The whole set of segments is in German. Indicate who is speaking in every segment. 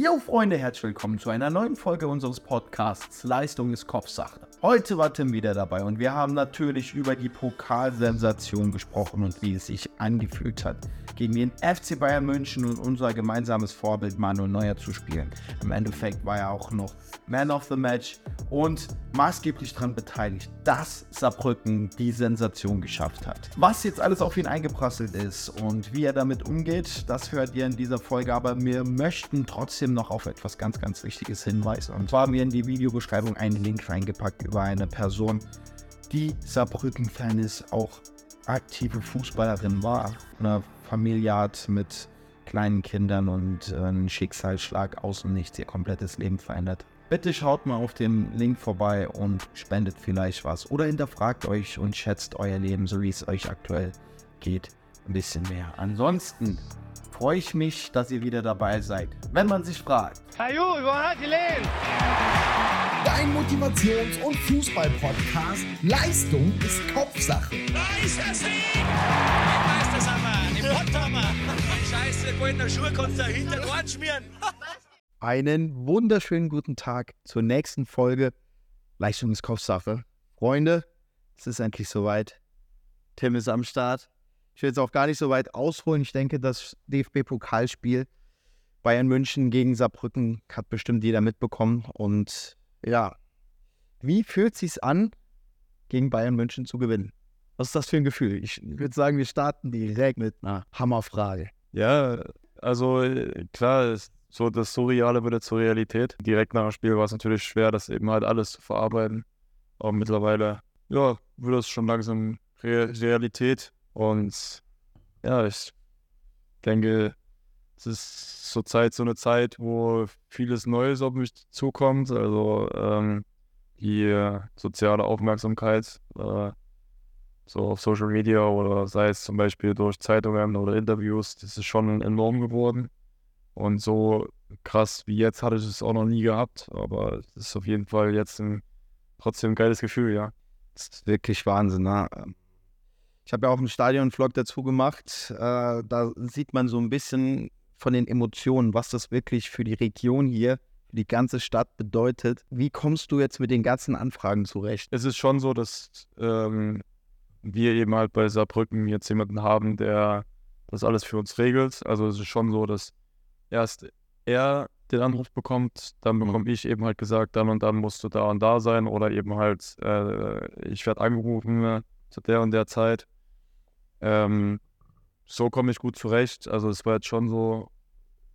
Speaker 1: Jo Freunde, herzlich willkommen zu einer neuen Folge unseres Podcasts Leistung ist Kopfsache. Heute war Tim wieder dabei und wir haben natürlich über die Pokalsensation gesprochen und wie es sich angefühlt hat, gegen den FC Bayern München und unser gemeinsames Vorbild Manuel Neuer zu spielen. Im Endeffekt war er auch noch Man of the Match und maßgeblich daran beteiligt, dass Saarbrücken die Sensation geschafft hat. Was jetzt alles auf ihn eingeprasselt ist und wie er damit umgeht, das hört ihr in dieser Folge, aber wir möchten trotzdem noch auf etwas ganz, ganz Wichtiges hinweisen. Und zwar haben wir in die Videobeschreibung einen Link reingepackt über eine Person, die Saarbrücken-Fan ist, auch aktive Fußballerin war, eine Familie hat mit kleinen Kindern und äh, ein Schicksalsschlag aus und nichts ihr komplettes Leben verändert. Bitte schaut mal auf dem Link vorbei und spendet vielleicht was oder hinterfragt euch und schätzt euer Leben, so wie es euch aktuell geht, ein bisschen mehr. Ansonsten freue ich mich, dass ihr wieder dabei seid. Wenn man sich fragt,
Speaker 2: wo?
Speaker 3: Dein Motivations- und Fußball-Podcast. Leistung ist Kopfsache.
Speaker 4: Da ist der Sieg! Im Meistersammer, im Potthammer. Scheiße, goldene Schuhe kannst du hinter den Ohren schmieren.
Speaker 1: einen wunderschönen guten Tag zur nächsten Folge Leistung ist Kopfsache. Freunde, es ist endlich soweit. Tim ist am Start. Ich will jetzt auch gar nicht so weit ausholen. Ich denke, das DFB-Pokalspiel Bayern München gegen Saarbrücken hat bestimmt jeder mitbekommen. Und ja, wie fühlt es sich an, gegen Bayern München zu gewinnen? Was ist das für ein Gefühl? Ich würde sagen, wir starten direkt mit einer Hammerfrage.
Speaker 5: Ja, also äh, klar, so das Surreale wird zur Realität. Direkt nach dem Spiel war es natürlich schwer, das eben halt alles zu verarbeiten. Aber mittlerweile, ja, wird das schon langsam Re Realität. Und ja, ich denke, es ist zurzeit so eine Zeit, wo vieles Neues auf mich zukommt. Also ähm, die soziale Aufmerksamkeit, äh, so auf Social Media oder sei es zum Beispiel durch Zeitungen oder Interviews, das ist schon enorm geworden. Und so krass wie jetzt hatte ich es auch noch nie gehabt, aber es ist auf jeden Fall jetzt ein trotzdem ein geiles Gefühl, ja.
Speaker 1: Das ist wirklich Wahnsinn. Ne? Ich habe ja auch einen Stadion-Vlog dazu gemacht. Äh, da sieht man so ein bisschen von den Emotionen, was das wirklich für die Region hier, für die ganze Stadt bedeutet. Wie kommst du jetzt mit den ganzen Anfragen zurecht?
Speaker 5: Es ist schon so, dass ähm, wir eben halt bei Saarbrücken jetzt jemanden haben, der das alles für uns regelt. Also es ist schon so, dass erst er den Anruf bekommt, dann bekomme ich eben halt gesagt, dann und dann musst du da und da sein oder eben halt, äh, ich werde angerufen äh, zu der und der Zeit. Ähm, so komme ich gut zurecht. Also es war jetzt schon so,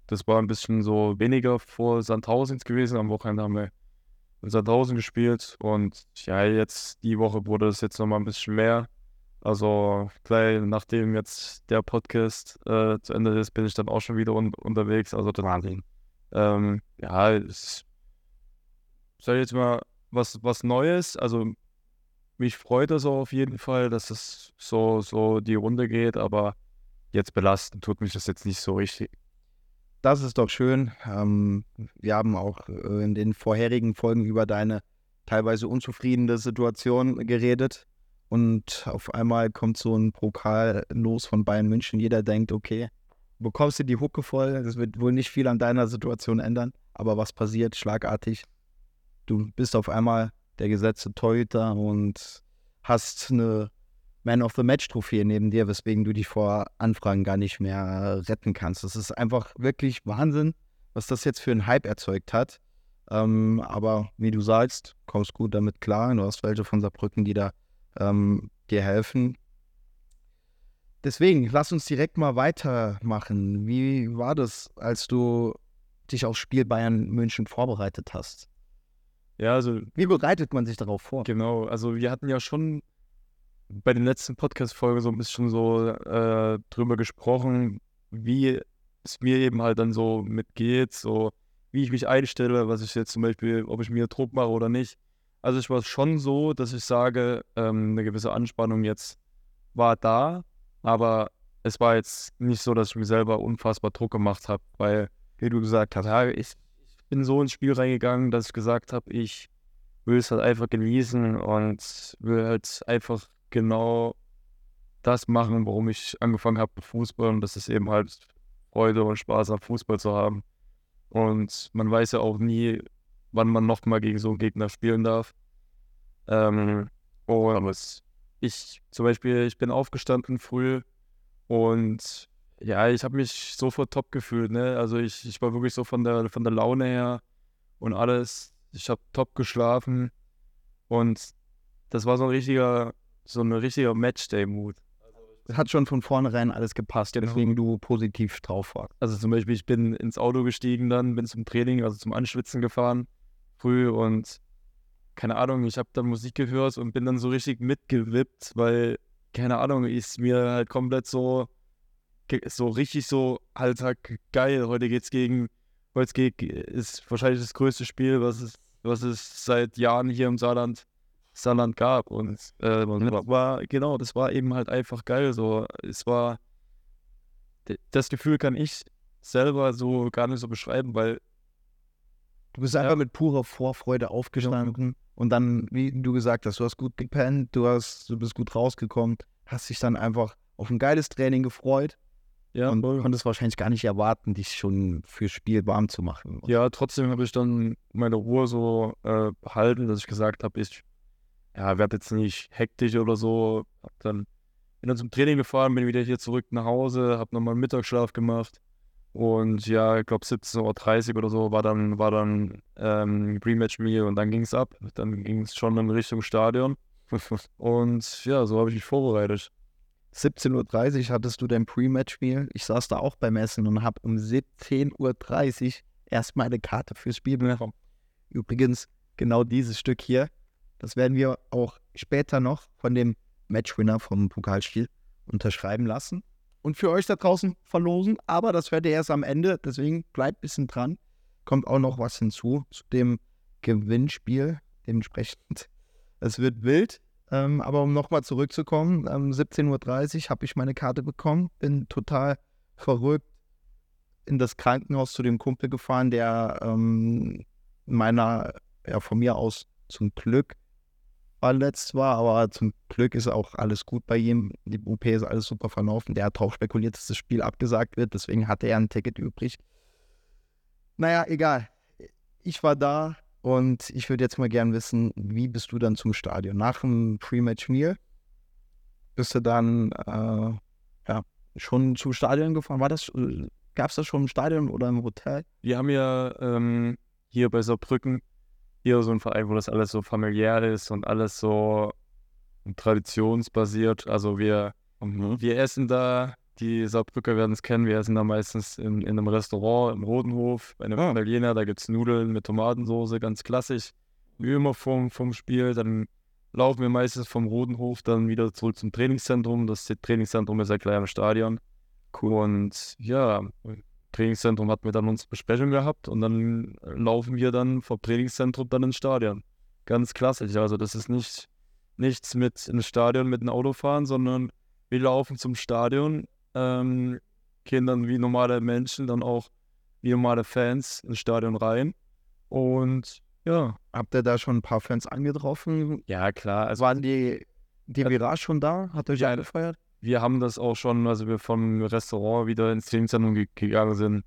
Speaker 5: das war ein bisschen so weniger vor Sandhausen gewesen. Am Wochenende haben wir in Sandhausen gespielt und ja, jetzt die Woche wurde es jetzt nochmal ein bisschen mehr. Also gleich nachdem jetzt der Podcast äh, zu Ende ist, bin ich dann auch schon wieder un unterwegs. Also das,
Speaker 1: Wahnsinn.
Speaker 5: ähm, ja, es sag ich jetzt mal was, was Neues. Also mich freut es auch auf jeden Fall, dass es so, so die Runde geht, aber jetzt belasten tut mich das jetzt nicht so richtig.
Speaker 1: Das ist doch schön. Ähm, wir haben auch äh, in den vorherigen Folgen über deine teilweise unzufriedene Situation geredet. Und auf einmal kommt so ein Pokal los von Bayern München. Jeder denkt, okay, bekommst du die Hucke voll. Das wird wohl nicht viel an deiner Situation ändern. Aber was passiert? Schlagartig. Du bist auf einmal der gesetzte Torhüter und hast eine Man of the Match Trophäe neben dir, weswegen du dich vor Anfragen gar nicht mehr retten kannst. Das ist einfach wirklich Wahnsinn, was das jetzt für einen Hype erzeugt hat. Ähm, aber wie du sagst, kommst gut damit klar. Du hast welche von Saarbrücken, die da ähm, dir helfen. Deswegen, lass uns direkt mal weitermachen. Wie war das, als du dich aufs Spiel Bayern München vorbereitet hast?
Speaker 5: Ja, also
Speaker 1: Wie bereitet man sich darauf vor?
Speaker 5: Genau, also wir hatten ja schon bei den letzten Podcast-Folgen so ein bisschen so äh, drüber gesprochen, wie es mir eben halt dann so mitgeht, so wie ich mich einstelle, was ich jetzt zum Beispiel, ob ich mir Druck mache oder nicht. Also es war schon so, dass ich sage, ähm, eine gewisse Anspannung jetzt war da, aber es war jetzt nicht so, dass ich mir selber unfassbar Druck gemacht habe, weil, wie du gesagt hast, ja, ich, ich bin so ins Spiel reingegangen, dass ich gesagt habe, ich will es halt einfach genießen und will halt einfach genau das machen, warum ich angefangen habe mit Fußball und das ist eben halt Freude und Spaß am Fußball zu haben. Und man weiß ja auch nie, wann man nochmal gegen so einen Gegner spielen darf. Ähm, und ich zum Beispiel, ich bin aufgestanden früh und ja, ich habe mich sofort top gefühlt. Ne? Also ich, ich war wirklich so von der, von der Laune her und alles. Ich habe top geschlafen und das war so ein richtiger, so ein richtiger Matchday-Mood.
Speaker 1: Es hat schon von vornherein alles gepasst,
Speaker 5: Genau.
Speaker 1: deswegen du positiv drauf warst.
Speaker 5: Also zum Beispiel, ich bin ins Auto gestiegen dann, bin zum Training, also zum Anschwitzen gefahren, früh und keine Ahnung, ich habe dann Musik gehört und bin dann so richtig mitgewippt, weil, keine Ahnung, ist mir halt komplett so, so richtig so, Alltag geil, heute geht's gegen, heute geht, ist wahrscheinlich das größte Spiel, was es, was es seit Jahren hier im Saarland, Saarland gab. Und äh, war, genau, das war eben halt einfach geil, so, es war, das Gefühl kann ich selber so gar nicht so beschreiben, weil
Speaker 1: Du bist einfach mit purer Vorfreude aufgestanden und dann, wie du gesagt hast, du hast gut gepennt, du, hast, du bist gut rausgekommen, hast dich dann einfach auf ein geiles Training gefreut
Speaker 5: ja,
Speaker 1: und
Speaker 5: voll.
Speaker 1: konntest wahrscheinlich gar nicht erwarten, dich schon fürs Spiel warm zu machen.
Speaker 5: ja, trotzdem habe ich dann meine Ruhe so äh, behalten, dass ich gesagt habe, ich ja, werde jetzt nicht hektisch oder so. Hab dann, bin dann zum Training gefahren, bin wieder hier zurück nach Hause, habe nochmal einen Mittagsschlaf gemacht. Und ja, ich glaube 17.30 Uhr oder so war dann, war dann ähm, Rematch-Meal und dann ging es ab. Dann ging es schon in Richtung Stadion. Und ja, so habe ich mich vorbereitet.
Speaker 1: 17.30 Uhr hattest du dein Pre-Match-Spiel. Ich saß da auch beim Essen und habe um 17.30 Uhr erst meine Karte fürs Spiel bekommen. Übrigens, genau dieses Stück hier, das werden wir auch später noch von dem Matchwinner vom Pokalspiel unterschreiben lassen und für euch da draußen verlosen. Aber das hört ihr erst am Ende, deswegen bleibt ein bisschen dran. Kommt auch noch was hinzu zu dem Gewinnspiel. Dementsprechend, es wird wild. Ähm, aber um nochmal zurückzukommen, um 17.30 Uhr habe ich meine Karte bekommen, bin total verrückt in das Krankenhaus zu dem Kumpel gefahren, der ähm, meiner, ja, von mir aus zum Glück verletzt war, aber zum Glück ist auch alles gut bei ihm. Die OP ist alles super verlaufen. Der hat darauf spekuliert, dass das Spiel abgesagt wird, deswegen hatte er ein Ticket übrig. Naja, egal. Ich war da und ich würde jetzt mal gern wissen, wie bist du dann zum Stadion? Nach dem Pre-Match-Meal bist du dann äh, ja, schon zum Stadion gefahren? War das, gab es das schon im Stadion oder im Hotel?
Speaker 5: Wir haben ja ähm, hier bei Saarbrücken hier so ein Verein, wo das alles so familiär ist und alles so traditionsbasiert. Also wir, wir essen da, die Saarbrücker werden es kennen, wir essen da meistens in, in einem Restaurant im Rotenhof, bei einem
Speaker 1: Ah.
Speaker 5: Italiener, da gibt es Nudeln mit Tomatensauce, ganz klassisch, wie immer vom, vom Spiel. Dann laufen wir meistens vom Rotenhof dann wieder zurück zum Trainingszentrum. Das Trainingszentrum ist ja gleich am Stadion. Und ja, Trainingszentrum hatten wir dann unsere Besprechung gehabt und dann laufen wir dann vom Trainingszentrum dann ins Stadion. Ganz klassisch. Also das ist nicht nichts mit ins Stadion mit dem Auto fahren, sondern wir laufen zum Stadion, ähm, gehen dann wie normale Menschen, dann auch wie normale Fans ins Stadion rein. Und ja,
Speaker 1: Habt ihr da schon ein paar Fans angetroffen?
Speaker 5: ja klar. Also
Speaker 1: Waren die, die Virage schon da? Hat euch
Speaker 5: Ja.
Speaker 1: angefeuert?
Speaker 5: wir haben das auch schon, also wir vom Restaurant wieder ins Trainingszentrum ge gegangen sind.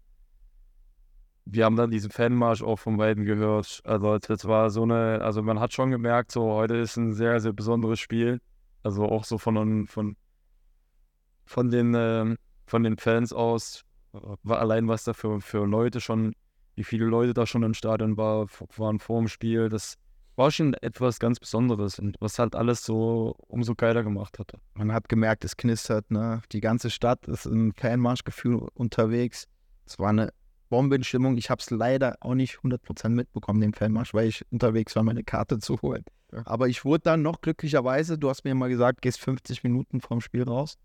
Speaker 5: Wir haben dann diesen Fanmarsch auch von Weitem gehört. Also das war so eine, also man hat schon gemerkt, so heute ist ein sehr, sehr besonderes Spiel. Also auch so von, von, von den, ähm, von den Fans aus, äh, war allein was da für, für Leute schon, wie viele Leute da schon im Stadion war, waren vor dem Spiel, das war schon etwas ganz Besonderes und was halt alles so umso geiler gemacht hat.
Speaker 1: Man hat gemerkt, es knistert, ne? Die ganze Stadt ist im Fanmarschgefühl unterwegs. Es war eine Bombenstimmung. Ich habe es leider auch nicht 100% mitbekommen, den Fanmarsch, weil ich unterwegs war, meine Karte zu holen.
Speaker 5: Ja.
Speaker 1: Aber ich wurde dann noch glücklicherweise, du hast mir mal gesagt, gehst 50 Minuten vom Spiel raus.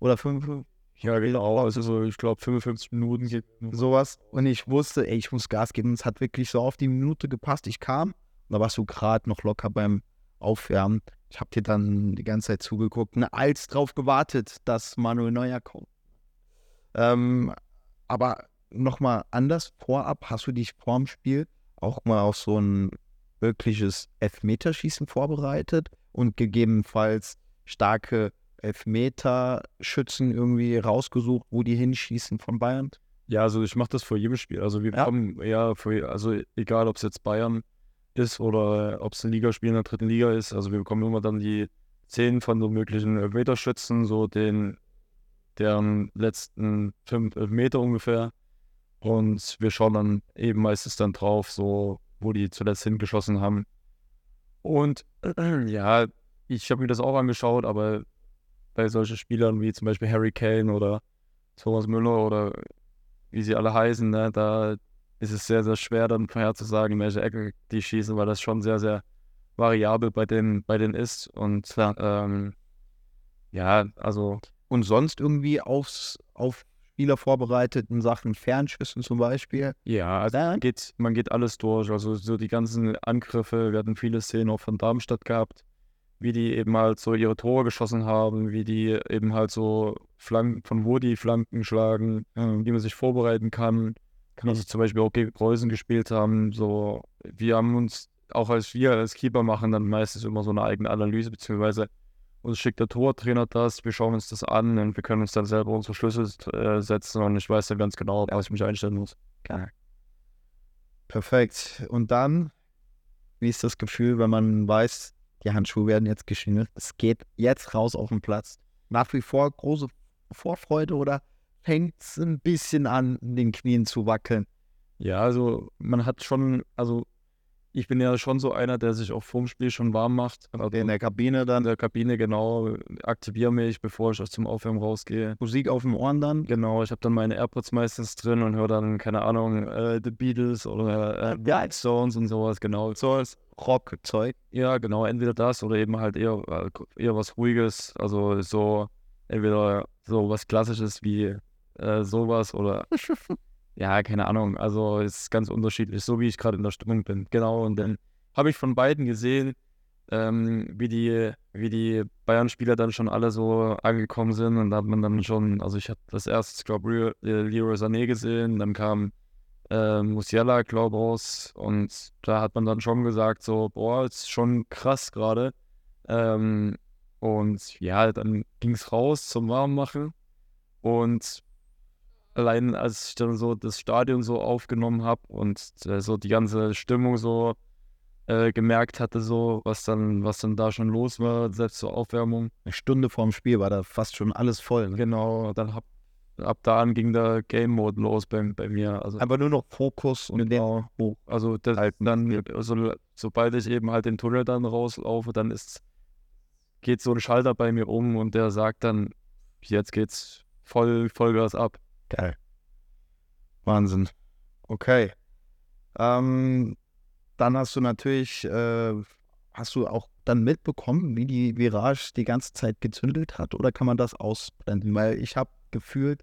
Speaker 1: Oder 5,
Speaker 5: Ja, genau. Also so, ich glaube, 55 Minuten geht.
Speaker 1: sowas. Und ich wusste, ey, ich muss Gas geben. Es hat wirklich so auf die Minute gepasst. Ich kam, und da warst du gerade noch locker beim Aufwärmen. Ich habe dir dann die ganze Zeit zugeguckt, ne, als drauf gewartet, dass Manuel Neuer kommt. Ähm, aber nochmal anders, vorab hast du dich vorm Spiel auch mal auf so ein wirkliches Elfmeterschießen vorbereitet und gegebenenfalls starke Elfmeterschützen irgendwie rausgesucht, wo die hinschießen von Bayern?
Speaker 5: Ja, also ich mache das vor jedem Spiel. Also wir
Speaker 1: Ja?
Speaker 5: bekommen ja, für, also egal ob es jetzt Bayern ist oder ob es ein Ligaspiel in der dritten Liga ist, also wir bekommen immer dann die zehn von so möglichen Elfmeterschützen, so den, deren letzten fünf Meter ungefähr. Und wir schauen dann eben meistens dann drauf, so wo die zuletzt hingeschossen haben. Und ja, ich habe mir das auch angeschaut, aber bei solchen Spielern wie zum Beispiel Harry Kane oder Thomas Müller oder wie sie alle heißen, ne, da ist es sehr, sehr schwer dann vorherzusagen, in welche Ecke die schießen, weil das schon sehr, sehr variabel bei denen, bei denen ist. Und ähm, ja, also
Speaker 1: Und sonst irgendwie aufs, auf Spieler vorbereitet in Sachen Fernschüssen zum Beispiel?
Speaker 5: ja, also man geht, man geht alles durch. Also so die ganzen Angriffe, wir hatten viele Szenen auch von Darmstadt gehabt, wie die eben halt so ihre Tore geschossen haben, wie die eben halt so Flanken, von wo die Flanken schlagen, äh, wie man sich vorbereiten kann. Wie sie zum Beispiel auch gegen Preußen gespielt haben. So, wir haben uns, auch als wir als Keeper machen, dann meistens immer so eine eigene Analyse, beziehungsweise uns schickt der Tortrainer das, wir schauen uns das an und wir können uns dann selber unsere Schlüssel äh, setzen und ich weiß dann ganz genau, was ich mich einstellen muss.
Speaker 1: Geil. Perfekt. Und dann, wie ist das Gefühl, wenn man weiß, die Handschuhe werden jetzt geschnürt, es geht jetzt raus auf den Platz? Nach wie vor große Vorfreude oder fängt es ein bisschen an, in den Knien zu wackeln?
Speaker 5: Ja, also man hat schon, also ich bin ja schon so einer, der sich auch vorm Spiel schon warm macht. Also
Speaker 1: In der Kabine
Speaker 5: in
Speaker 1: dann
Speaker 5: der Kabine, genau, aktiviere mich, bevor ich aus zum Aufwärmen rausgehe.
Speaker 1: Musik auf den Ohren dann?
Speaker 5: Genau, ich habe dann meine AirPods meistens drin und höre dann, keine Ahnung, äh, The Beatles oder äh,
Speaker 1: Ja.
Speaker 5: Stones und sowas, genau.
Speaker 1: So Rockzeug.
Speaker 5: Ja, genau, entweder das oder eben halt eher, äh, eher was Ruhiges, also so, entweder so was Klassisches wie äh, sowas oder ja, keine Ahnung, also es ist ganz unterschiedlich, so wie ich gerade in der Stimmung bin. Genau, und dann habe ich von beiden gesehen, ähm, wie die, wie die Bayern-Spieler dann schon alle so angekommen sind und da hat man dann schon, also ich habe das erste, ich glaube, Leroy Sané gesehen, dann kam äh, Musiala, glaube ich, raus. Und da hat man dann schon gesagt, so, boah, ist schon krass gerade. Ähm, und ja, dann ging es raus zum Warmmachen. Und allein als ich dann so das Stadion so aufgenommen habe und äh, so die ganze Stimmung so äh, gemerkt hatte, so, was dann, was dann da schon los war, selbst zur Aufwärmung.
Speaker 1: Eine Stunde vorm Spiel war da fast schon alles voll. Ne?
Speaker 5: Genau, dann hab, ab da an ging der Game Mode los bei, bei mir. Also
Speaker 1: Aber nur noch Fokus und
Speaker 5: Genau. Also das dann, also, sobald ich eben halt den Tunnel dann rauslaufe, dann ist, geht so ein Schalter bei mir um und der sagt dann, jetzt geht's voll Vollgas ab.
Speaker 1: Geil. Wahnsinn. Okay. Ähm, dann hast du natürlich, äh, hast du auch dann mitbekommen, wie die Virage die ganze Zeit gezündelt hat oder kann man das ausblenden? Weil ich habe gefühlt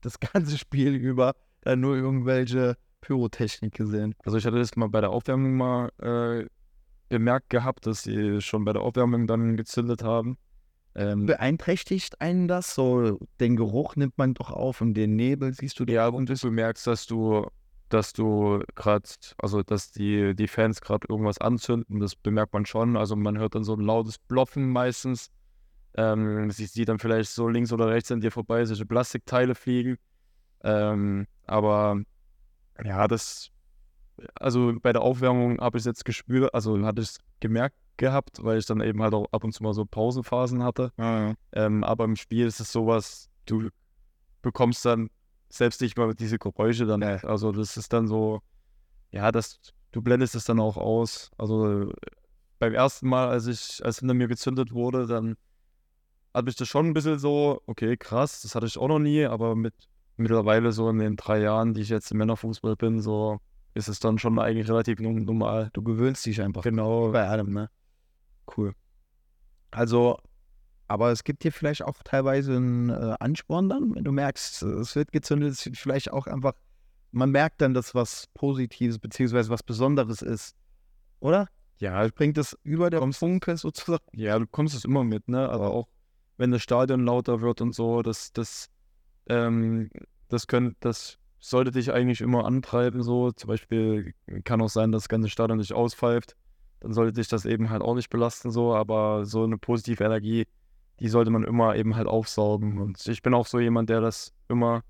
Speaker 1: das ganze Spiel über dann nur irgendwelche Pyrotechnik gesehen.
Speaker 5: Also ich hatte das mal bei der Aufwärmung mal äh, bemerkt gehabt, dass sie schon bei der Aufwärmung dann gezündet haben. Ähm,
Speaker 1: Beeinträchtigt einen das? So, den Geruch nimmt man doch auf und den Nebel siehst du
Speaker 5: ja, und du merkst, dass du, dass du gerade, also dass die, die Fans gerade irgendwas anzünden, das bemerkt man schon. Also man hört dann so ein lautes Ploppen meistens. Ähm, sie sieht dann vielleicht so links oder rechts an dir vorbei, solche Plastikteile fliegen. Ähm, aber ja, das, also bei der Aufwärmung habe ich es jetzt gespürt, also hatte ich es gemerkt gehabt, weil ich dann eben halt auch ab und zu mal so Pausenphasen hatte. Ähm, aber im Spiel ist es sowas, du bekommst dann selbst nicht mal diese Geräusche dann.
Speaker 1: Ja.
Speaker 5: Also das ist dann so, ja, das, du blendest es dann auch aus. Also beim ersten Mal, als ich, als hinter mir gezündet wurde, dann hatte ich das schon ein bisschen so, okay, krass, das hatte ich auch noch nie, aber mit mittlerweile so in den drei Jahren, die ich jetzt im Männerfußball bin, so ist es dann schon eigentlich relativ normal.
Speaker 1: Du gewöhnst dich einfach
Speaker 5: Genau.
Speaker 1: bei allem, ne? Cool. Also, aber es gibt dir vielleicht auch teilweise einen äh, Ansporn dann, wenn du merkst, es wird gezündet, es wird vielleicht auch einfach, man merkt dann, dass was Positives beziehungsweise was Besonderes ist, oder?
Speaker 5: Ja,
Speaker 1: Bringt es über der Funke sozusagen?
Speaker 5: Ja, du kommst es immer mit, ne? Aber auch wenn das Stadion lauter wird und so, das, das, ähm, das können, das sollte dich eigentlich immer antreiben, so. Zum Beispiel kann auch sein, dass das ganze Stadion nicht auspfeift. Dann sollte dich das eben halt auch nicht belasten, so, aber so eine positive Energie, die sollte man immer eben halt aufsaugen. Und ich bin auch so jemand, der das immer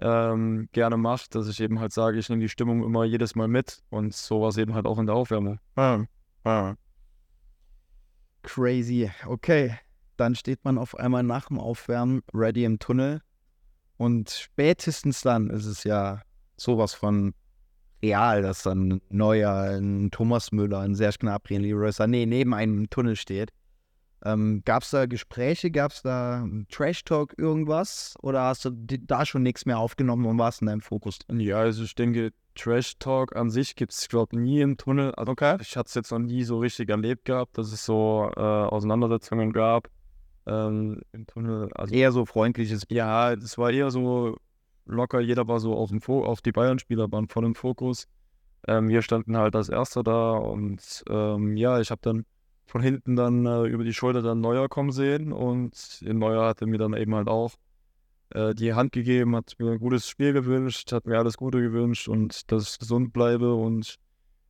Speaker 5: ähm, gerne macht, dass ich eben halt sage, ich nehme die Stimmung immer jedes Mal mit und so war es eben halt auch in der Aufwärmung.
Speaker 1: Ah, ah. Crazy. Okay, dann steht man auf einmal nach dem Aufwärmen ready im Tunnel und spätestens dann ist es ja sowas von real, dass dann ein Neuer, ein Thomas Müller, ein Serge Gnabry, ein Leroy Sané neben einem im Tunnel steht. Ähm, gab es da Gespräche, gab es da Trash-Talk, irgendwas? Oder hast du da schon nichts mehr aufgenommen und warst in deinem Fokus drin?
Speaker 5: Ja, also ich denke, Trash Talk an sich gibt es, glaube ich, nie im Tunnel. Also Ich hatte es jetzt noch nie so richtig erlebt gehabt, dass es so äh, Auseinandersetzungen gab ähm, im Tunnel. Also
Speaker 1: Eher so freundliches
Speaker 5: ja, das war eher so locker, jeder war so auf, dem Fo auf die Bayern-Spieler waren voll im Fokus. Ähm, wir standen halt als Erster da und ähm, ja, ich habe dann von hinten dann äh, über die Schulter dann Neuer kommen sehen und Neuer hatte mir dann eben halt auch äh, die Hand gegeben, hat mir ein gutes Spiel gewünscht, hat mir alles Gute gewünscht und dass ich gesund bleibe und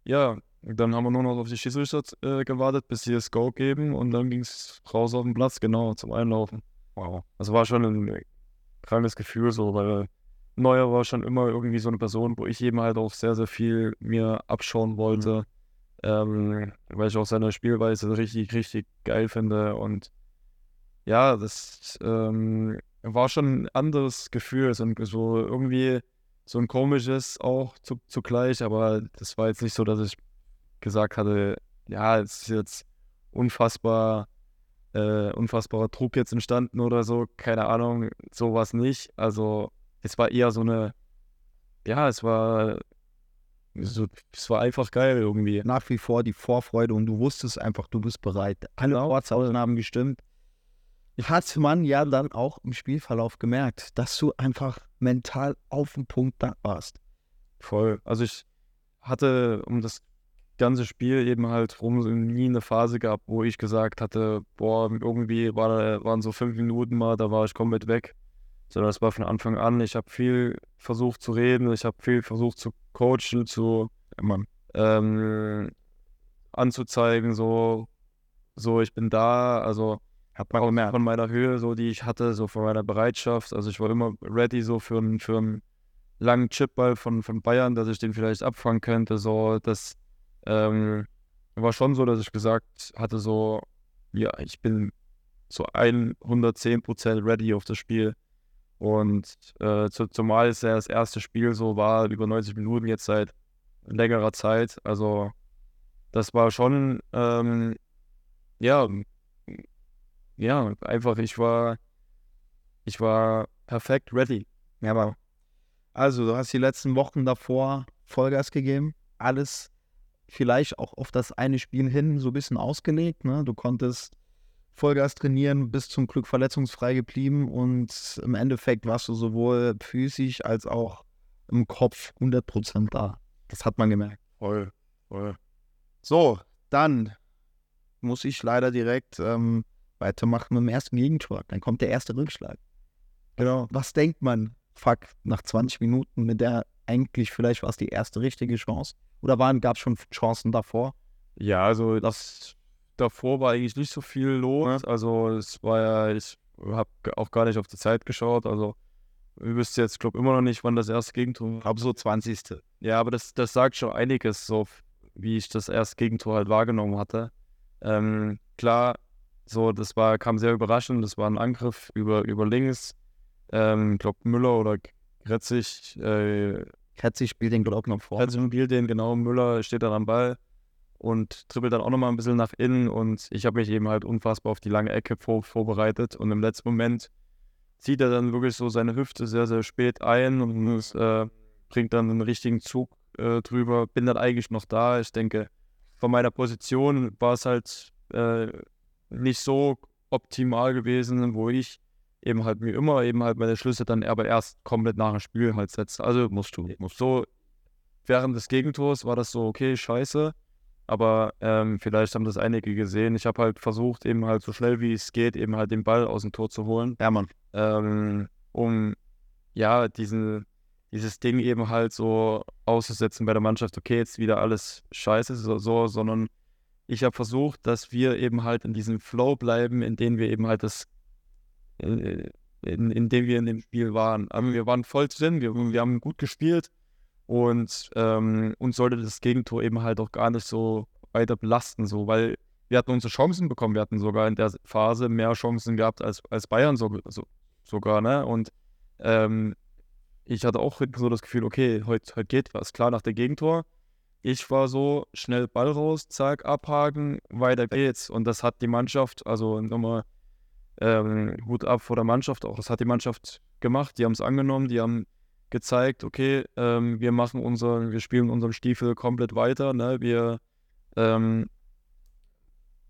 Speaker 5: ja, dann haben wir nur noch auf die Schiedsrichter äh, gewartet, bis sie das Go geben und dann ging es raus auf den Platz, genau, zum Einlaufen. Wow. Das war schon ein krankes Gefühl so, weil Neuer war schon immer irgendwie so eine Person, wo ich eben halt auch sehr, sehr viel mir abschauen wollte, ähm, weil ich auch seine Spielweise richtig, richtig geil finde und ja, das ähm, war schon ein anderes Gefühl, so, so irgendwie so ein komisches auch zu, zugleich, aber das war jetzt nicht so, dass ich gesagt hatte, ja, es ist jetzt unfassbar, äh, unfassbarer Druck jetzt entstanden oder so, keine Ahnung, sowas nicht. Also es war eher so eine, ja, es war so, es war einfach geil irgendwie.
Speaker 1: nach wie vor die Vorfreude und du wusstest einfach, du bist bereit. Alle
Speaker 5: Genau.
Speaker 1: Ortshausen haben gestimmt. Hat man ja dann auch im Spielverlauf gemerkt, dass du einfach mental auf den Punkt da warst.
Speaker 5: Voll. Also ich hatte um das ganze Spiel eben halt rum nie eine Phase gehabt, wo ich gesagt hatte, boah, irgendwie war, waren so fünf Minuten mal, da war ich komplett weg. Sondern es war von Anfang an. Ich habe viel versucht zu reden, ich habe viel versucht zu coachen, zu ähm, anzuzeigen, so, so ich bin da, also
Speaker 1: Hat man
Speaker 5: auch
Speaker 1: gemerkt.
Speaker 5: von meiner Höhe, so die ich hatte, so von meiner Bereitschaft. Also ich war immer ready so für einen für langen Chipball von, von Bayern, dass ich den vielleicht abfangen könnte. So, das ähm, war schon so, dass ich gesagt hatte, so, ja, ich bin so 110% ready auf das Spiel. Und äh, zu, zumal es ja das erste Spiel so war, über 90 Minuten jetzt seit längerer Zeit. Also das war schon, ähm, ja, ja, einfach, ich war, ich war perfekt ready.
Speaker 1: Ja, aber also du hast die letzten Wochen davor Vollgas gegeben, alles vielleicht auch auf das eine Spiel hin so ein bisschen ausgelegt. Ne? Du konntest Vollgas trainieren, bist zum Glück verletzungsfrei geblieben und im Endeffekt warst du sowohl physisch als auch im Kopf 100% da. Das hat man gemerkt.
Speaker 5: Voll, voll.
Speaker 1: So, dann muss ich leider direkt ähm, weitermachen mit dem ersten Gegentor. Dann kommt der erste Rückschlag. Genau. Was denkt man? Fuck, nach 20 Minuten mit der eigentlich vielleicht war es die erste richtige Chance. Oder gab es schon Chancen davor?
Speaker 5: Ja, also das davor war eigentlich nicht so viel los. Also es war ja, ich habe auch gar nicht auf die Zeit geschaut. Also ich wüsste jetzt, glaube immer noch nicht, wann das erste Gegentor
Speaker 1: Ich glaube so 20.
Speaker 5: Ja, aber das, das sagt schon einiges, so wie ich das erste Gegentor halt wahrgenommen hatte. Ähm, klar, so, das war, kam sehr überraschend. Das war ein Angriff über, über links. Ähm, ich glaube, Müller oder Gretzig, äh,
Speaker 1: Kretzig spielt den Glock noch vor.
Speaker 5: Gretzig spielt den, genau, Müller steht dann am Ball und dribbelt dann auch nochmal ein bisschen nach innen. Und ich habe mich eben halt unfassbar auf die lange Ecke vor, vorbereitet. Und im letzten Moment zieht er dann wirklich so seine Hüfte sehr, sehr spät ein und äh, bringt dann einen richtigen Zug äh, drüber. Bin dann eigentlich noch da. Ich denke, von meiner Position war es halt äh, nicht so optimal gewesen, wo ich eben halt mir immer eben halt meine Schlüsse dann aber erst komplett nach dem Spiel halt setze. Also musst du, musst so während des Gegentors war das so, okay, scheiße. Aber ähm, vielleicht haben das einige gesehen. Ich habe halt versucht, eben halt so schnell wie es geht, eben halt den Ball aus dem Tor zu holen
Speaker 1: Ja, Mann.
Speaker 5: ähm, um ja diesen, dieses Ding eben halt so auszusetzen bei der Mannschaft, okay, jetzt wieder alles scheiße, so, so sondern ich habe versucht, dass wir eben halt in diesem Flow bleiben, in dem wir eben halt das, äh, in, in dem wir in dem Spiel waren. Aber wir waren voll drin, wir, wir haben gut gespielt und ähm, uns sollte das Gegentor eben halt auch gar nicht so weiter belasten, so, weil wir hatten unsere Chancen bekommen, wir hatten sogar in der Phase mehr Chancen gehabt als, als Bayern so, so, sogar, ne? Und ähm, ich hatte auch so das Gefühl, okay, heute, heute geht was. Klar, nach dem Gegentor. Ich war so, schnell Ball raus, zack, abhaken, weiter geht's. Und das hat die Mannschaft, also nochmal ähm, Hut ab vor der Mannschaft auch. Das hat die Mannschaft gemacht. Die haben es angenommen, die haben gezeigt, okay, ähm, wir machen unseren, wir spielen unseren Stiefel komplett weiter. Ne? Wir ähm,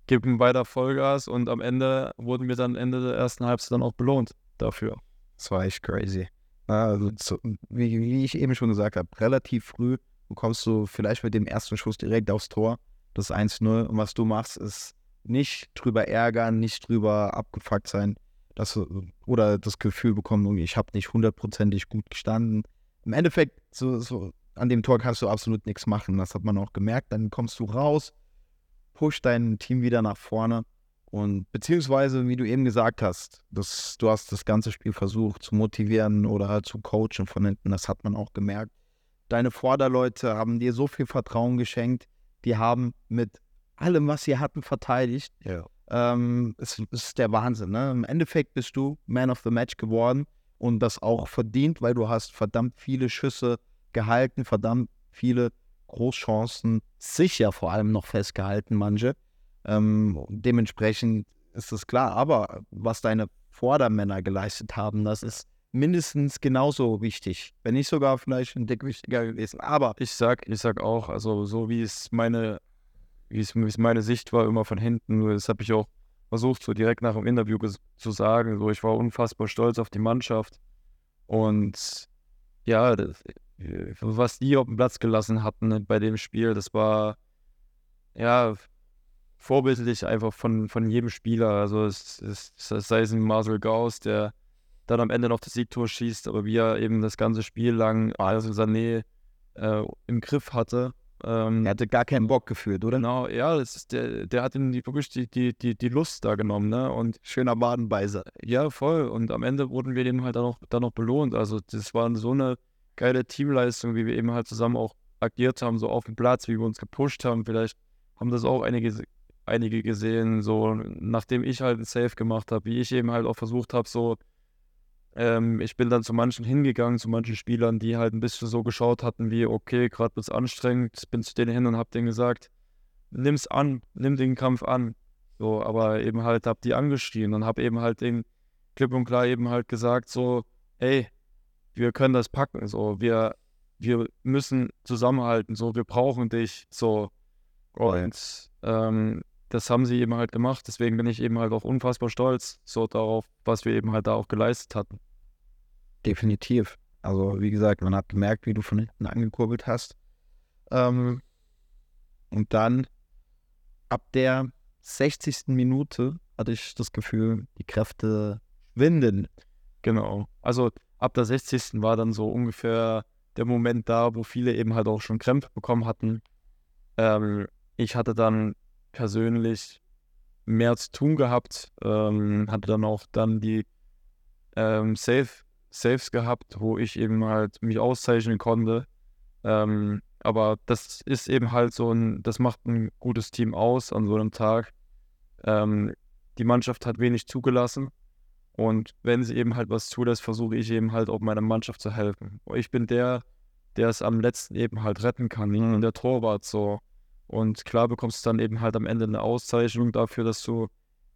Speaker 5: geben weiter Vollgas und am Ende wurden wir dann Ende der ersten Halbzeit dann auch belohnt dafür.
Speaker 1: Das war echt crazy. Also, so, wie, wie, ich eben schon gesagt habe, relativ früh bekommst du vielleicht mit dem ersten Schuss direkt aufs Tor, das 1-0. Und was du machst, ist nicht drüber ärgern, nicht drüber abgefuckt sein, dass, oder das Gefühl bekommen, ich habe nicht hundertprozentig gut gestanden. Im Endeffekt, so, so, an dem Tor kannst du absolut nichts machen. Das hat man auch gemerkt. Dann kommst du raus, push dein Team wieder nach vorne. Und beziehungsweise, wie du eben gesagt hast, das, du hast das ganze Spiel versucht zu motivieren oder zu coachen von hinten, das hat man auch gemerkt. Deine Vorderleute haben dir so viel Vertrauen geschenkt, die haben mit allem, was sie hatten, verteidigt.
Speaker 6: Ja.
Speaker 1: Ähm, es, es ist der Wahnsinn. Ne? Im Endeffekt bist du Man of the Match geworden und das auch verdient, weil du hast verdammt viele Schüsse gehalten, verdammt viele Großchancen, sicher vor allem noch festgehalten, manche. Ähm, dementsprechend ist es klar. Aber was deine Vordermänner geleistet haben, das ist mindestens genauso wichtig. Wenn nicht sogar vielleicht ein Dick wichtiger gewesen. Aber
Speaker 5: ich sag, ich sag auch, also so wie es meine, wie es, es meine Sicht war, immer von hinten, das habe ich auch versucht, so direkt nach dem Interview zu sagen. So, ich war unfassbar stolz auf die Mannschaft. Und ja, das, was die auf dem Platz gelassen hatten bei dem Spiel, das war ja vorbildlich einfach von, von jedem Spieler. Also es, es, sei es ein Marcel Gauss, der dann am Ende noch das Siegtor schießt, aber wie er eben das ganze Spiel lang also Sané äh, im Griff hatte.
Speaker 1: Ähm, er hatte gar keinen Bock gefühlt, oder?
Speaker 5: Genau, ja, das ist der, der hat ihm die, wirklich die, die, die, die Lust da genommen, ne? Und
Speaker 1: schöner Badenbeißer.
Speaker 5: Ja, voll. Und am Ende wurden wir dem halt dann noch, dann noch belohnt. Also das war so eine geile Teamleistung, wie wir eben halt zusammen auch agiert haben, so auf dem Platz, wie wir uns gepusht haben. Vielleicht haben das auch einige einige gesehen, so nachdem ich halt ein Safe gemacht habe, wie ich eben halt auch versucht habe, so ähm, ich bin dann zu manchen hingegangen, zu manchen Spielern, die halt ein bisschen so geschaut hatten, wie okay, gerade wird es anstrengend, bin zu denen hin und habe denen gesagt, nimm's an, nimm den Kampf an. So, aber eben halt habe die angeschrien und habe eben halt den klipp und klar eben halt gesagt, so, hey, wir können das packen, so, wir, wir müssen zusammenhalten, so, wir brauchen dich, so. Und ähm, das haben sie eben halt gemacht. Deswegen bin ich eben halt auch unfassbar stolz so darauf, was wir eben halt da auch geleistet hatten.
Speaker 1: Definitiv. Also wie gesagt, man hat gemerkt, wie du von hinten angekurbelt hast. Ähm, und dann ab der 60. Minute hatte ich das Gefühl, die Kräfte schwinden.
Speaker 5: Genau. Also ab der 60. war dann so ungefähr der Moment da, wo viele eben halt auch schon Krämpfe bekommen hatten. Ähm, ich hatte dann persönlich mehr zu tun gehabt, ähm, hatte dann auch dann die ähm, Safe, Saves gehabt, wo ich eben halt mich auszeichnen konnte. Ähm, aber das ist eben halt so ein, das macht ein gutes Team aus an so einem Tag. Ähm, die Mannschaft hat wenig zugelassen. Und wenn sie eben halt was zulässt, versuche ich eben halt auch meiner Mannschaft zu helfen. Ich bin der, der es am letzten eben halt retten kann, mhm. der Torwart so. Und klar bekommst du dann eben halt am Ende eine Auszeichnung dafür, dass du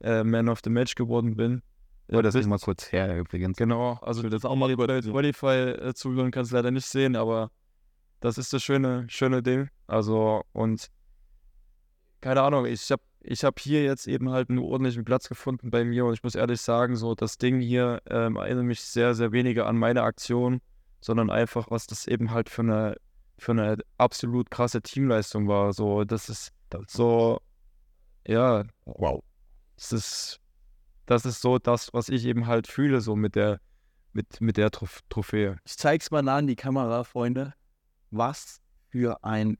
Speaker 5: äh, Man of the Match geworden bin.
Speaker 1: Oh, das ist mal kurz her übrigens.
Speaker 5: Genau, also ich das auch mal über Spotify äh, zuhören kannst leider nicht sehen, aber das ist das schöne, schöne Ding. Also und keine Ahnung, ich habe ich hab hier jetzt eben halt einen ordentlichen Platz gefunden bei mir und ich muss ehrlich sagen, so das Ding hier ähm, erinnert mich sehr, sehr weniger an meine Aktion, sondern einfach, was das eben halt für eine für eine absolut krasse Teamleistung war. So, das ist so, ja, wow. Das ist, das ist so das, was ich eben halt fühle, so mit der, mit, mit der Trof Trophäe.
Speaker 1: Ich zeig's mal an die Kamera, Freunde. Was für ein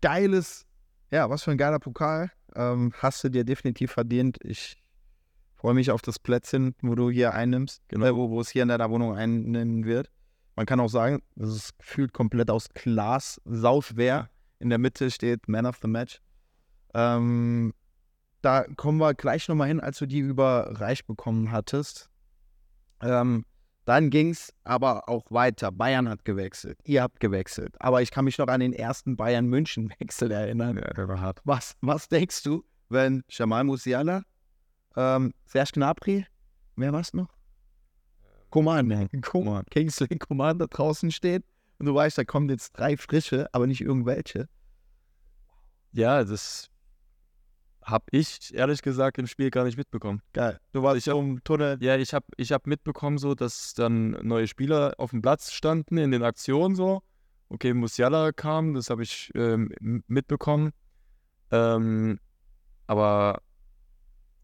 Speaker 1: geiles, ja, was für ein geiler Pokal. Ähm, hast du dir definitiv verdient. Ich Freue mich auf das Plätzchen, wo du hier einnimmst,
Speaker 5: Genau.
Speaker 1: äh, wo, wo es hier in deiner Wohnung einnehmen wird. Man kann auch sagen, das ist gefühlt komplett aus Glas, sauschwer. In der Mitte steht Man of the Match. Ähm, da kommen wir gleich nochmal hin, als du die überreicht bekommen hattest. Ähm, dann ging es aber auch weiter. Bayern hat gewechselt. Ihr habt gewechselt. Aber ich kann mich noch an den ersten Bayern-München-Wechsel erinnern.
Speaker 5: Ja, der war hart.
Speaker 1: Was, was denkst du, wenn Jamal Musiala, ähm, Serge Gnabry, wer war's noch? Coman, Coman, Kingsley Coman da draußen steht und du weißt, da kommen jetzt drei frische, aber nicht irgendwelche.
Speaker 5: Ja, das habe ich ehrlich gesagt im Spiel gar nicht mitbekommen.
Speaker 1: Geil. Du warst
Speaker 5: Ich hab-
Speaker 1: im Tunnel.
Speaker 5: Ja, ich habe ich hab mitbekommen, so, dass dann neue Spieler auf dem Platz standen in den Aktionen so. Okay, Musiala kam, das habe ich ähm, mitbekommen. Ähm, aber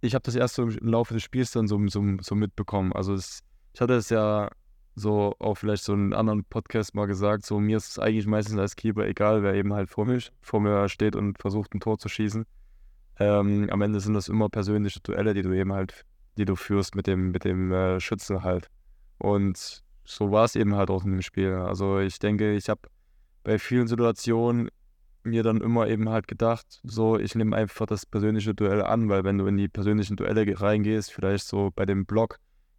Speaker 5: ich habe das erst so im Laufe des Spiels dann so, so, so mitbekommen. Also es, ich hatte es ja so auch vielleicht so in einem anderen Podcast mal gesagt, so mir ist es eigentlich meistens als Keeper egal, wer eben halt vor mir, vor mir steht und versucht ein Tor zu schießen. Ähm, am Ende sind das immer persönliche Duelle, die du eben halt die du führst mit dem, mit dem äh, Schützen halt. Und so war es eben halt auch in dem Spiel. Also ich denke, ich habe bei vielen Situationen mir dann immer eben halt gedacht, so, ich nehme einfach das persönliche Duell an, weil wenn du in die persönlichen Duelle ge- reingehst, vielleicht so bei dem Block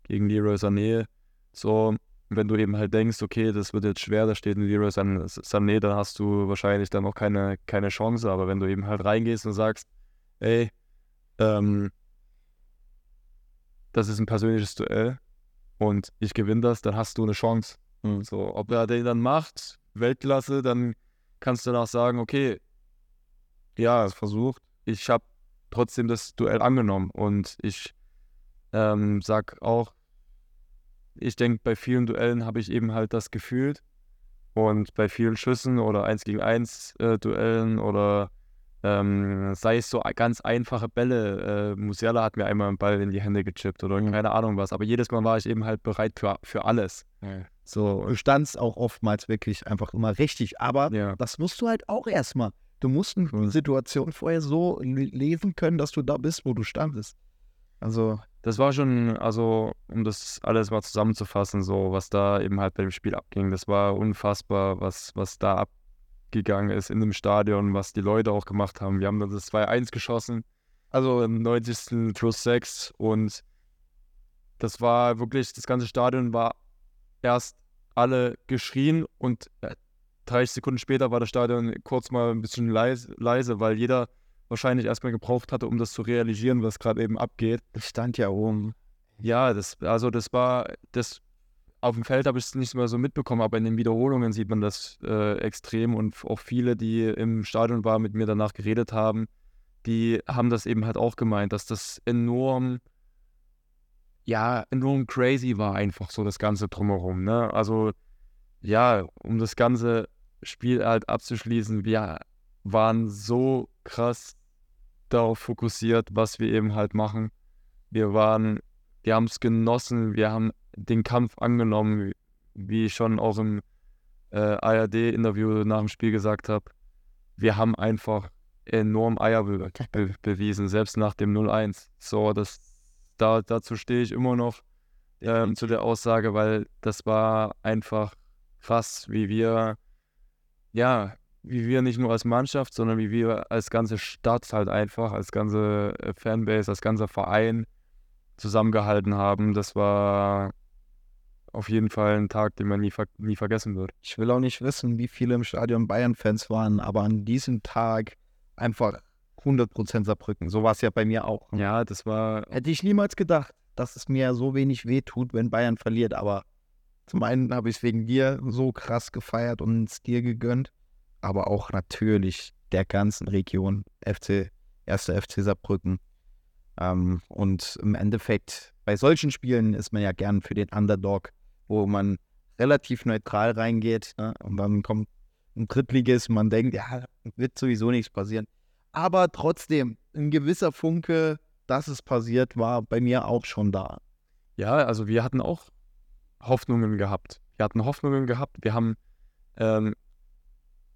Speaker 5: gegen Leroy Sané, so, wenn du eben halt denkst, okay, das wird jetzt schwer, da steht ein Leroy San- Sané, dann hast du wahrscheinlich dann auch keine, keine Chance. Aber wenn du eben halt reingehst und sagst, ey, ähm, das ist ein persönliches Duell und ich gewinne das, dann hast du eine Chance. So, ob er den dann macht, Weltklasse, dann kannst du danach sagen, okay, ja, versucht. Ich habe trotzdem das Duell angenommen und ich ähm, sag auch, ich denke, bei vielen Duellen habe ich eben halt das gefühlt und bei vielen Schüssen oder 1 gegen 1 äh, Duellen oder ähm, sei es so ganz einfache Bälle. Äh, Musiala hat mir einmal einen Ball in die Hände gechippt oder keine Ahnung was. Aber jedes Mal war ich eben halt bereit für, für alles.
Speaker 1: So, du standst auch oftmals wirklich einfach immer richtig. Aber
Speaker 5: Ja.
Speaker 1: das musst du halt auch erstmal. Du musst eine Situation vorher so le- lesen können, dass du da bist, wo du standest. Also,
Speaker 5: Das war schon, also um das alles mal zusammenzufassen, so was da eben halt bei dem Spiel abging. Das war unfassbar, was, was da abgegangen ist in dem Stadion, was die Leute auch gemacht haben. Wir haben dann das 2-1 geschossen, also im 90. plus 6 und das war wirklich, das ganze Stadion war erst alle geschrien und äh, 30 Sekunden später war das Stadion kurz mal ein bisschen leise, leise weil jeder wahrscheinlich erstmal gebraucht hatte, um das zu realisieren, was gerade eben abgeht.
Speaker 1: ich stand ja oben.
Speaker 5: Ja, das, also das war, das auf dem Feld habe ich es nicht mehr so mitbekommen, aber in den Wiederholungen sieht man das äh, extrem und auch viele, die im Stadion waren, mit mir danach geredet haben, die haben das eben halt auch gemeint, dass das enorm, ja, enorm crazy war einfach so das Ganze drumherum, ne? Also, ja, um das ganze Spiel halt abzuschließen, wir waren so krass darauf fokussiert, was wir eben halt machen. Wir waren wir haben es genossen, wir haben den Kampf angenommen, wie- ich schon auch im äh, ARD-Interview nach dem Spiel gesagt habe. Wir haben einfach enorm Eier be be bewiesen, selbst nach dem 0-1. So, das, da, dazu stehe ich immer noch ähm, zu der Aussage, weil das war einfach krass, wie wir, ja, wie wir nicht nur als Mannschaft, sondern wie wir als ganze Stadt halt einfach, als ganze äh, Fanbase, als ganzer Verein zusammengehalten haben. Das war auf jeden Fall ein Tag, den man nie, ver nie vergessen wird.
Speaker 1: Ich will auch nicht wissen, wie viele im Stadion Bayern-Fans waren, aber an diesem Tag einfach 100% Saarbrücken. So war es ja bei mir auch.
Speaker 5: Ja, das war
Speaker 1: Hätte ich niemals gedacht, dass es mir so wenig wehtut, wenn Bayern verliert. Aber zum einen habe ich es wegen dir so krass gefeiert und es dir gegönnt, aber auch natürlich der ganzen Region FC, erster FC Saarbrücken. Ähm, und im Endeffekt, bei solchen Spielen ist man ja gern für den Underdog, wo man relativ neutral reingeht. Ne? Und dann kommt ein Drittligist und man denkt, ja, wird sowieso nichts passieren. Aber trotzdem, ein gewisser Funke, dass es passiert, war bei mir auch schon da.
Speaker 5: Ja, also wir hatten auch Hoffnungen gehabt. Wir hatten Hoffnungen gehabt. Wir haben, ähm,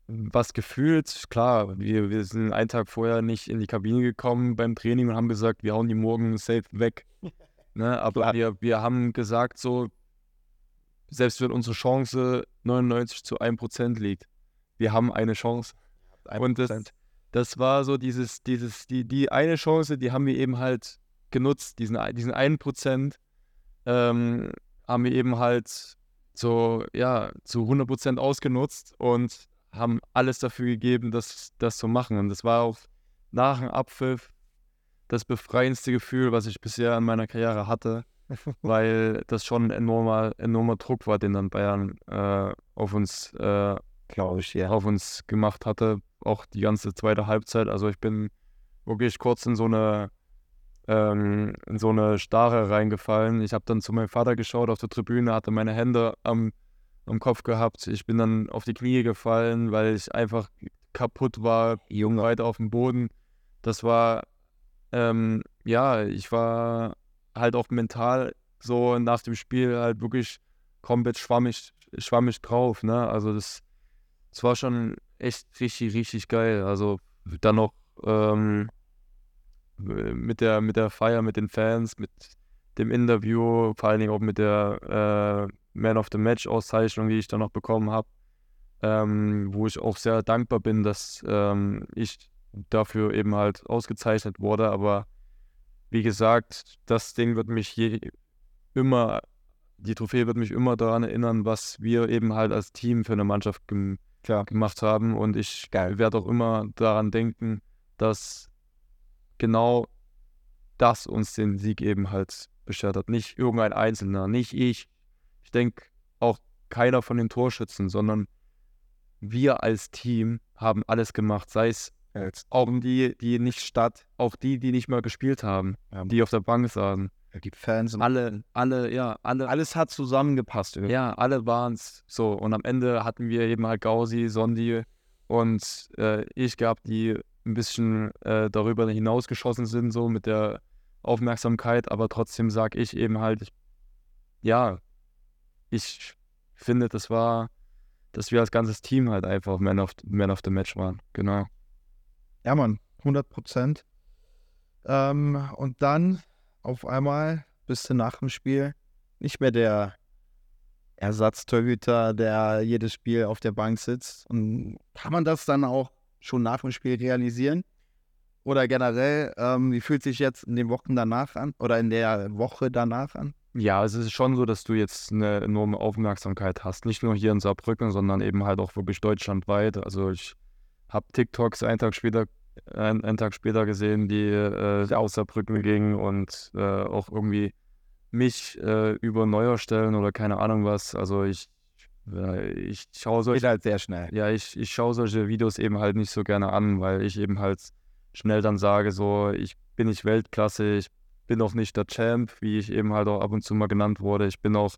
Speaker 5: was gefühlt, klar, wir, wir sind einen Tag vorher nicht in die Kabine gekommen beim Training und haben gesagt, wir hauen die morgen safe weg. ne? Aber wir, wir haben gesagt, so, selbst wenn unsere Chance 99 zu 1% liegt, wir haben eine Chance. Und das, das war so dieses, dieses, die, die eine Chance, die haben wir eben halt genutzt, diesen, diesen einen Prozent ähm, haben wir eben halt so, ja, zu 100% ausgenutzt und haben alles dafür gegeben, das, das zu machen. Und das war auch nach dem Abpfiff das befreiendste Gefühl, was ich bisher in meiner Karriere hatte, weil das schon ein enormer, enormer Druck war, den dann Bayern äh, auf uns, äh,
Speaker 1: Glaube ich, ja.
Speaker 5: auf uns gemacht hatte, auch die ganze zweite Halbzeit. Also ich bin wirklich kurz in so eine ähm, in so eine Starre reingefallen. Ich habe dann zu meinem Vater geschaut auf der Tribüne, hatte meine Hände am, am Kopf gehabt. Ich bin dann auf die Knie gefallen, weil ich einfach kaputt war,
Speaker 1: Junge.
Speaker 5: weit auf dem Boden. Das war, ähm, ja, ich war halt auch mental so nach dem Spiel halt wirklich komplett schwammig, schwammig drauf. Ne? Also das, das war schon echt richtig, richtig geil. Also dann noch ähm, mit der, mit der Feier mit den Fans, mit dem Interview, vor allen Dingen auch mit der äh, Man of the Match Auszeichnung, die ich dann noch bekommen habe, ähm, wo ich auch sehr dankbar bin, dass ähm, ich dafür eben halt ausgezeichnet wurde. Aber wie gesagt, das Ding wird mich je, immer, die Trophäe wird mich immer daran erinnern, was wir eben halt als Team für eine Mannschaft gem
Speaker 1: Klar.
Speaker 5: gemacht haben. Und ich werde auch immer daran denken, dass genau das uns den Sieg eben halt beschert hat. Nicht irgendein Einzelner, nicht ich. Ich denke auch keiner von den Torschützen, sondern wir als Team haben alles gemacht, sei es auch die, die nicht statt, auch die, die nicht mal gespielt haben,
Speaker 1: Ja.
Speaker 5: die auf der Bank saßen.
Speaker 1: Die Fans.
Speaker 5: Alle, alle, ja, alle,
Speaker 1: Alles hat zusammengepasst. irgendwie.
Speaker 5: ja, alle waren es so. Und am Ende hatten wir eben halt Gausi, Sondi und äh, ich gehabt, die ein bisschen äh, darüber hinausgeschossen sind, so mit der Aufmerksamkeit. Aber trotzdem sage ich eben halt, ich, ja, ich finde, das war, dass wir als ganzes Team halt einfach Man of, Man of the Match waren. Genau.
Speaker 1: Ja, Mann, 100 Prozent. Ähm, und dann auf einmal bist du nach dem Spiel nicht mehr der Ersatztorhüter, der jedes Spiel auf der Bank sitzt. Und kann man das dann auch schon nach dem Spiel realisieren? Oder generell, ähm, wie fühlt sich jetzt in den Wochen danach an? Oder in der Woche danach an?
Speaker 5: Ja, es ist schon so, dass du jetzt eine enorme Aufmerksamkeit hast. Nicht nur hier in Saarbrücken, sondern eben halt auch wirklich deutschlandweit. Also ich habe TikToks einen Tag später, ein, einen Tag später gesehen, die äh, aus Saarbrücken gingen und äh, auch irgendwie mich äh, über Neuer stellen oder keine Ahnung was. Also ich, äh, ich schaue solche
Speaker 1: Geht halt sehr schnell.
Speaker 5: ja, ich, ich schaue solche Videos eben halt nicht so gerne an, weil ich eben halt schnell dann sage, so, ich bin nicht Weltklasse, ich bin auch nicht der Champ, wie ich eben halt auch ab und zu mal genannt wurde. Ich bin auch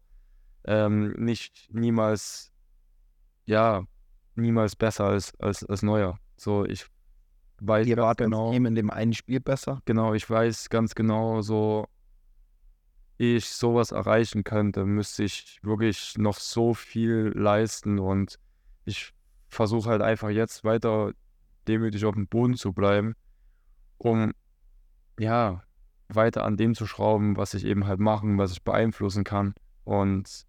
Speaker 5: ähm, nicht niemals, ja, niemals besser als, als, als Neuer. So, ich weiß
Speaker 1: Ihr wart
Speaker 5: genau,
Speaker 1: genau. in dem einen Spiel besser.
Speaker 5: genau, ich weiß ganz genau, so, ich sowas erreichen könnte, müsste ich wirklich noch so viel leisten und ich versuche halt einfach jetzt weiter demütig auf dem Boden zu bleiben, um ja weiter an dem zu schrauben, was ich eben halt machen, was ich beeinflussen kann und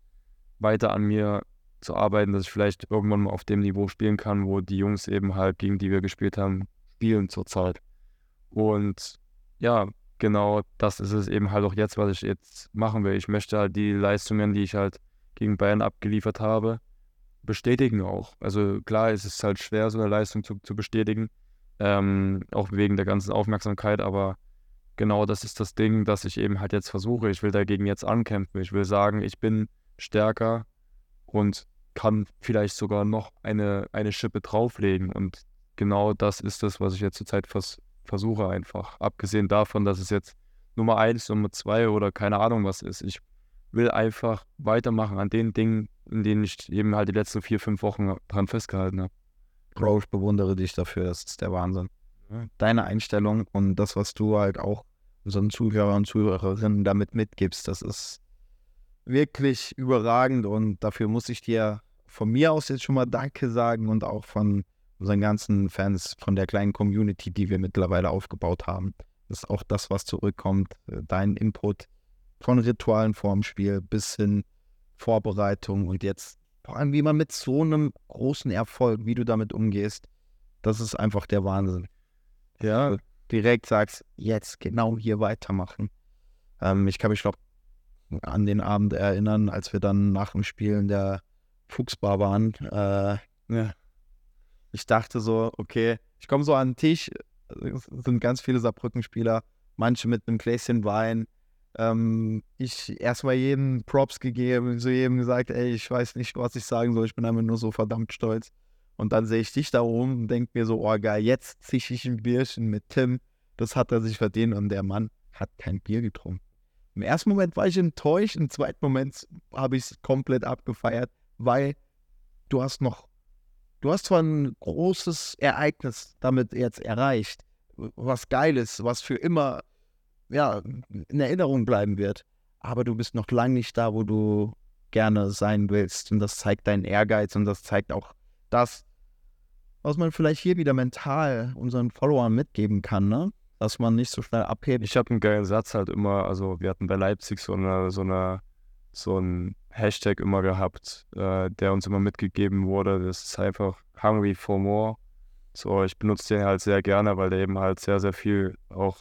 Speaker 5: weiter an mir zu arbeiten, dass ich vielleicht irgendwann mal auf dem Niveau spielen kann, wo die Jungs eben halt, gegen die wir gespielt haben, spielen zurzeit. Und ja, genau das ist es eben halt auch jetzt, was ich jetzt machen will. Ich möchte halt die Leistungen, die ich halt gegen Bayern abgeliefert habe, bestätigen auch. Also klar, es ist halt schwer, so eine Leistung zu, zu bestätigen, ähm, auch wegen der ganzen Aufmerksamkeit, aber genau das ist das Ding, das ich eben halt jetzt versuche. Ich will dagegen jetzt ankämpfen. Ich will sagen, ich bin stärker und kann vielleicht sogar noch eine, eine Schippe drauflegen. Und genau das ist das, was ich jetzt zurzeit vers versuche einfach. Abgesehen davon, dass es jetzt Nummer eins, Nummer zwei oder keine Ahnung was ist. Ich will einfach weitermachen an den Dingen, in denen ich eben halt die letzten vier, fünf Wochen dran festgehalten habe.
Speaker 1: Bro, ich bewundere dich dafür, das ist der Wahnsinn.
Speaker 5: Ja.
Speaker 1: Deine Einstellung und das, was du halt auch unseren Zuhörern und Zuhörerinnen damit mitgibst, das ist wirklich überragend und dafür muss ich dir von mir aus jetzt schon mal Danke sagen und auch von unseren ganzen Fans, von der kleinen Community, die wir mittlerweile aufgebaut haben. Das ist auch das, was zurückkommt. äh, Dein Input von Ritualen vorm Spiel bis hin Vorbereitung und jetzt vor allem, wie man mit so einem großen Erfolg, wie du damit umgehst, das ist einfach der Wahnsinn.
Speaker 5: Ja,
Speaker 1: Direkt sagst, jetzt genau hier weitermachen. Ähm, ich kann mich noch an den Abend erinnern, als wir dann nach dem Spiel in der Fuchsbar waren. Äh, ja. Ich dachte so, okay, ich komme so an den Tisch, es sind ganz viele Saarbrücken-Spieler, manche mit einem Gläschen Wein. Ähm, ich erstmal jedem Props gegeben, so jedem gesagt, ey, ich weiß nicht, was ich sagen soll, ich bin einfach nur so verdammt stolz. Und dann sehe ich dich da oben und denke mir so, oh geil, jetzt zische ich ein Bierchen mit Tim. Das hat er sich verdient und der Mann hat kein Bier getrunken. Im ersten Moment war ich enttäuscht, im zweiten Moment habe ich es komplett abgefeiert, weil du hast noch, du hast zwar ein großes Ereignis damit jetzt erreicht, was Geiles, was für immer ja, in Erinnerung bleiben wird, aber du bist noch lange nicht da, wo du gerne sein willst. Und das zeigt deinen Ehrgeiz und das zeigt auch das, was man vielleicht hier wieder mental unseren Followern mitgeben kann, ne? Dass man nicht so schnell abhebt.
Speaker 5: ich habe einen geilen Satz halt immer, also wir hatten bei Leipzig so eine, so eine, so ein Hashtag immer gehabt, äh, der uns immer mitgegeben wurde. Das ist einfach Hungry for More. So, ich benutze den halt sehr gerne, weil der eben halt sehr, sehr viel auch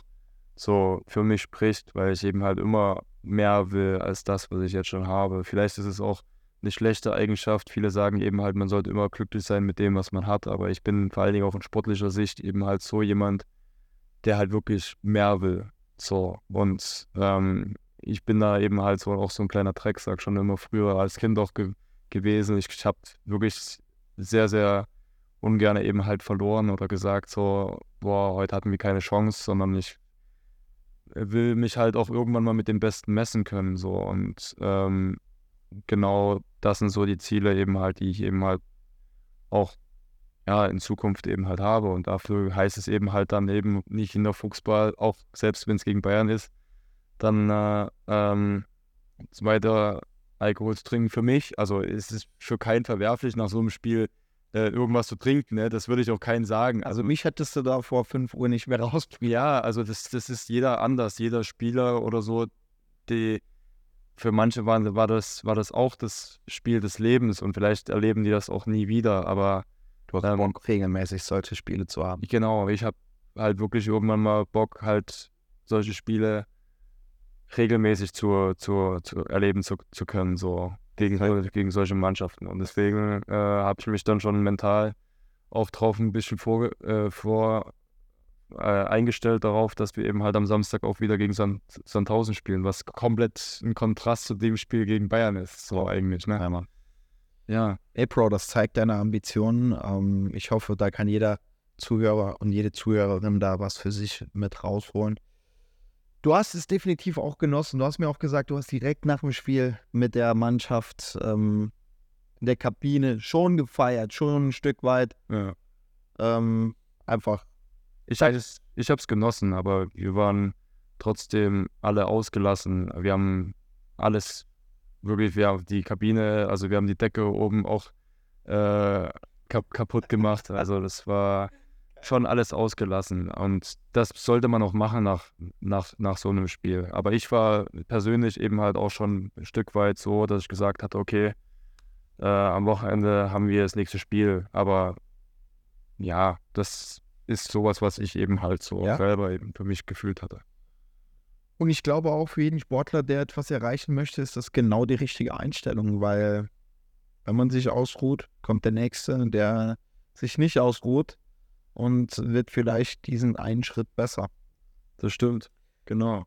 Speaker 5: so für mich spricht, weil ich eben halt immer mehr will als das, was ich jetzt schon habe. Vielleicht ist es auch eine schlechte Eigenschaft. Viele sagen eben halt, man sollte immer glücklich sein mit dem, was man hat, aber ich bin vor allen Dingen auch in sportlicher Sicht eben halt so jemand, der halt wirklich mehr will. So, und ähm, ich bin da eben halt so auch so ein kleiner Drecksack schon immer früher als Kind auch ge gewesen. Ich, ich habe wirklich sehr, sehr ungern eben halt verloren oder gesagt so, boah, heute hatten wir keine Chance, sondern ich will mich halt auch irgendwann mal mit dem Besten messen können. So und ähm, genau das sind so die Ziele eben halt, die ich eben halt auch ja in Zukunft eben halt habe. Und dafür heißt es eben halt dann eben nicht in der Fußball, auch selbst wenn es gegen Bayern ist, dann äh, ähm, weiter Alkohol zu trinken für mich. Also es ist für keinen verwerflich, nach so einem Spiel äh, irgendwas zu trinken. Ne? Das würde ich auch keinen sagen.
Speaker 1: Also mich hättest du da vor 5 Uhr nicht mehr raus.
Speaker 5: Ja, also das, das ist jeder anders, jeder Spieler oder so, die für manche waren, war, das, war das auch das Spiel des Lebens und vielleicht erleben die das auch nie wieder, aber
Speaker 1: Du hast
Speaker 5: Ähm,
Speaker 1: Bock, regelmäßig solche Spiele zu haben.
Speaker 5: genau, ich habe halt wirklich irgendwann mal Bock, halt solche Spiele regelmäßig zu, zu, zu erleben zu, zu können, so gegen, gegen solche Mannschaften. Und deswegen äh, habe ich mich dann schon mental auch drauf ein bisschen vor, äh, vor äh, eingestellt darauf, dass wir eben halt am Samstag auch wieder gegen Sand, Sandhausen spielen, was komplett ein Kontrast zu dem Spiel gegen Bayern ist, so eigentlich, ne?
Speaker 1: Ja.
Speaker 5: Ja,
Speaker 1: Ey, Bro, das zeigt deine Ambitionen. Ähm, ich hoffe, da kann jeder Zuhörer und jede Zuhörerin da was für sich mit rausholen. Du hast es definitiv auch genossen. Du hast mir auch gesagt, du hast direkt nach dem Spiel mit der Mannschaft ähm, in der Kabine schon gefeiert, schon ein Stück weit.
Speaker 5: ja.
Speaker 1: Ähm, einfach,
Speaker 5: Ich, ich, ich habe es genossen, aber wir waren trotzdem alle ausgelassen. Wir haben alles wirklich, wir haben die Kabine, also wir haben die Decke oben auch äh, kap kaputt gemacht. Also das war schon alles ausgelassen und das sollte man auch machen nach, nach, nach so einem Spiel. Aber ich war persönlich eben halt auch schon ein Stück weit so, dass ich gesagt hatte, okay, äh, am Wochenende haben wir das nächste Spiel, aber ja, das ist sowas, was ich eben halt so
Speaker 1: Ja.
Speaker 5: selber eben für mich gefühlt hatte.
Speaker 1: Und ich glaube auch für jeden Sportler, der etwas erreichen möchte, ist das genau die richtige Einstellung, weil wenn man sich ausruht, kommt der Nächste, der sich nicht ausruht und wird vielleicht diesen einen Schritt besser.
Speaker 5: Das stimmt, genau.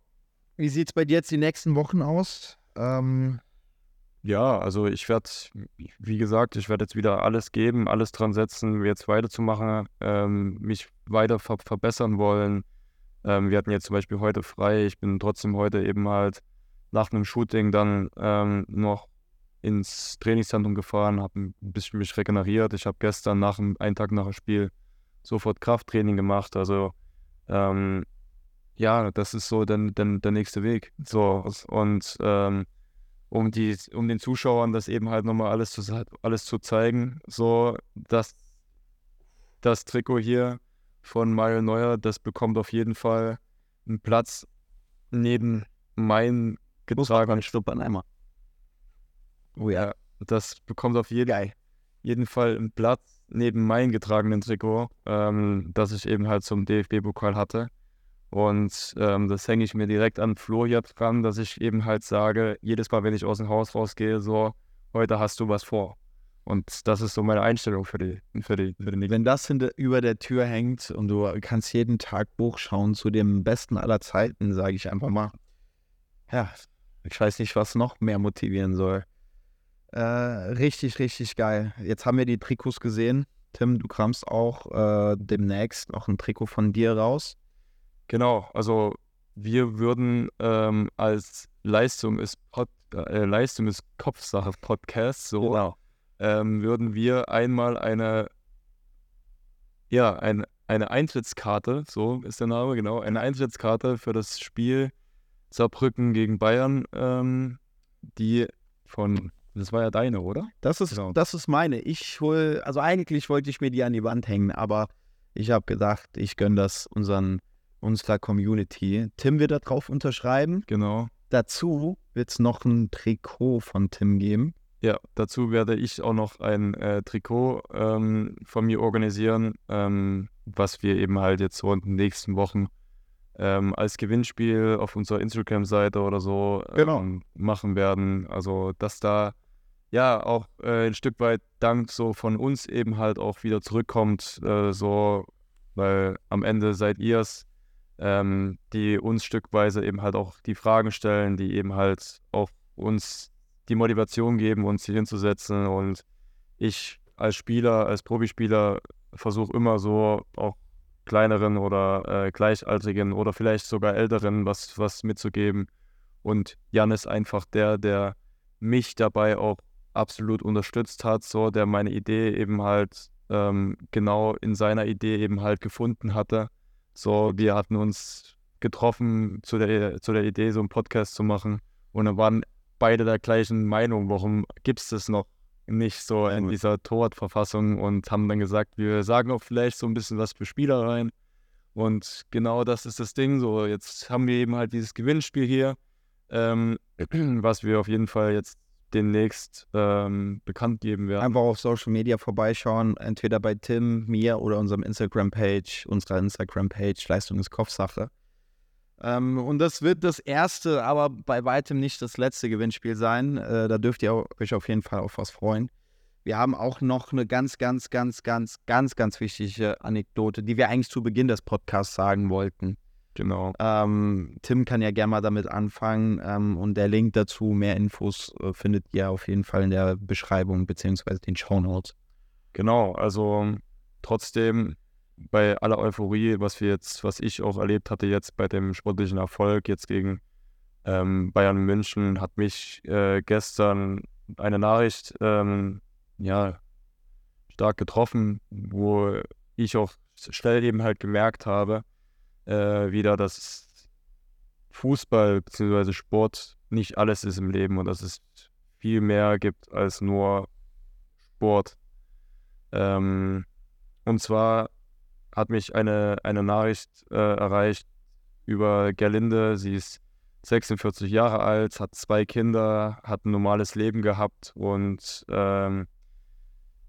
Speaker 1: Wie sieht es bei dir jetzt die nächsten Wochen aus? Ähm,
Speaker 5: Ja, also ich werde, wie gesagt, ich werde jetzt wieder alles geben, alles dran setzen, jetzt weiterzumachen, ähm, mich weiter ver verbessern wollen. Ähm, wir hatten jetzt zum Beispiel heute frei. Ich bin trotzdem heute eben halt nach einem Shooting dann ähm, noch ins Trainingszentrum gefahren, habe ein bisschen mich regeneriert. Ich habe gestern nach dem, einen Tag nach dem Spiel sofort Krafttraining gemacht. Also ähm, ja, das ist so der, der, der nächste Weg. So und ähm, um die, um den Zuschauern das eben halt nochmal alles zu, alles zu zeigen, so dass das Trikot hier von Mario Neuer, das bekommt auf jeden Fall einen Platz neben meinen getragenen
Speaker 1: einmal. Oh ja.
Speaker 5: Das bekommt auf jeden, jeden Fall einen Platz neben meinem getragenen Trikot, ähm, das ich eben halt zum DFB-Pokal hatte. Und ähm, das hänge ich mir direkt an Flo hier dran, dass ich eben halt sage, jedes Mal, wenn ich aus dem Haus rausgehe, so, heute hast du was vor. Und das ist so meine Einstellung für die, für die, für den.
Speaker 1: Wenn das hinter, über der Tür hängt und du kannst jeden Tag Buch schauen zu dem besten aller Zeiten, sage ich einfach mal. Ja, ich weiß nicht, was noch mehr motivieren soll. Äh, richtig, richtig geil. Jetzt haben wir die Trikots gesehen. Tim, du kramst auch äh, demnächst noch ein Trikot von dir raus.
Speaker 5: Genau, also wir würden ähm, als Leistung ist, Pod, äh, Leistung ist Kopfsache Podcast, so ähm, würden wir einmal eine, ja, ein, eine Eintrittskarte, so ist der Name, genau, eine Eintrittskarte für das Spiel Saarbrücken gegen Bayern, ähm, die von, das war ja deine, oder?
Speaker 1: Das ist,
Speaker 5: Genau.
Speaker 1: das ist meine. Ich hol, also eigentlich wollte ich mir die an die Wand hängen, aber ich habe gedacht, ich gönne das unseren, unserer Community. Tim wird da drauf unterschreiben.
Speaker 5: Genau.
Speaker 1: Dazu wird es noch ein Trikot von Tim geben.
Speaker 5: Ja, dazu werde ich auch noch ein äh, Trikot ähm, von mir organisieren, ähm, was wir eben halt jetzt so in den nächsten Wochen ähm, als Gewinnspiel auf unserer Instagram-Seite oder so
Speaker 1: Genau.
Speaker 5: ähm, machen werden. Also, dass da ja auch äh, ein Stück weit Dank so von uns eben halt auch wieder zurückkommt, äh, so, weil am Ende seid ihr es, ähm, die uns stückweise eben halt auch die Fragen stellen, die eben halt auch uns die Motivation geben, uns hier hinzusetzen. Und ich als Spieler, als Profispieler versuche immer so auch kleineren oder äh, gleichaltrigen oder vielleicht sogar älteren was, was mitzugeben. Und Jan ist einfach der, der mich dabei auch absolut unterstützt hat, so der meine Idee eben halt ähm, genau in seiner Idee eben halt gefunden hatte. So, wir hatten uns getroffen zu der, zu der Idee, so einen Podcast zu machen. Und dann waren beide der gleichen Meinung, warum gibt es das noch nicht so in dieser Torwartverfassung und haben dann gesagt, wir sagen auch vielleicht so ein bisschen was für Spieler rein. Und genau das ist das Ding. So, jetzt haben wir eben halt dieses Gewinnspiel hier, ähm, was wir auf jeden Fall jetzt demnächst ähm, bekannt geben werden.
Speaker 1: Einfach auf Social Media vorbeischauen, entweder bei Tim, mir oder unserem Instagram-Page, unserer Instagram-Page, Leistung ist Kopfsache. Ähm, und das wird das erste, aber bei weitem nicht das letzte Gewinnspiel sein. Äh, da dürft ihr euch auf jeden Fall auf was freuen. Wir haben auch noch eine ganz, ganz, ganz, ganz, ganz, ganz wichtige Anekdote, die wir eigentlich zu Beginn des Podcasts sagen wollten.
Speaker 5: Genau.
Speaker 1: Ähm, Tim kann ja gerne mal damit anfangen ähm, und der Link dazu, mehr Infos äh, findet ihr auf jeden Fall in der Beschreibung beziehungsweise den Show Notes.
Speaker 5: Genau, also trotzdem bei aller Euphorie, was wir jetzt, was ich auch erlebt hatte jetzt bei dem sportlichen Erfolg jetzt gegen ähm, Bayern München, hat mich äh, gestern eine Nachricht ähm, ja stark getroffen, wo ich auch schnell eben halt gemerkt habe, äh, wieder, dass Fußball bzw. Sport nicht alles ist im Leben und dass es viel mehr gibt als nur Sport. Ähm, und zwar hat mich eine, eine Nachricht äh, erreicht über Gerlinde. Sie ist 46 Jahre alt, hat zwei Kinder, hat ein normales Leben gehabt und ähm,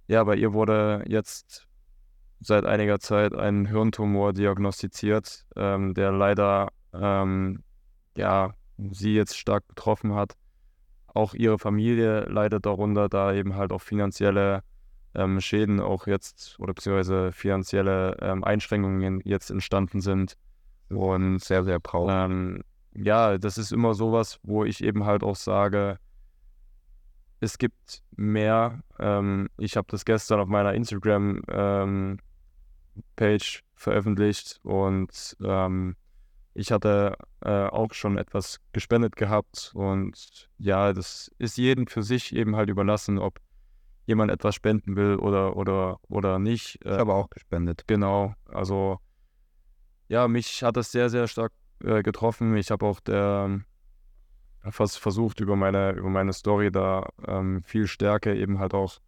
Speaker 5: ja, bei ihr wurde jetzt seit einiger Zeit ein Hirntumor diagnostiziert, ähm, der leider ähm, ja, sie jetzt stark betroffen hat. Auch ihre Familie leidet darunter, da eben halt auch finanzielle ähm, Schäden auch jetzt oder beziehungsweise finanzielle ähm, Einschränkungen jetzt entstanden sind. Und
Speaker 1: Sehr, sehr traurig.
Speaker 5: ähm, ja, das ist immer sowas, wo ich eben halt auch sage, es gibt mehr. Ähm, ich habe das gestern auf meiner Instagram ähm, Page veröffentlicht und ähm, ich hatte äh, auch schon etwas gespendet gehabt und ja, das ist jedem für sich eben halt überlassen, ob jemand etwas spenden will oder oder oder nicht.
Speaker 1: Ich
Speaker 5: Äh,
Speaker 1: habe auch gespendet.
Speaker 5: Genau, also ja, mich hat das sehr, sehr stark äh, getroffen. Ich habe auch der, vers versucht, über meine, über meine Story da ähm, viel Stärke eben halt auch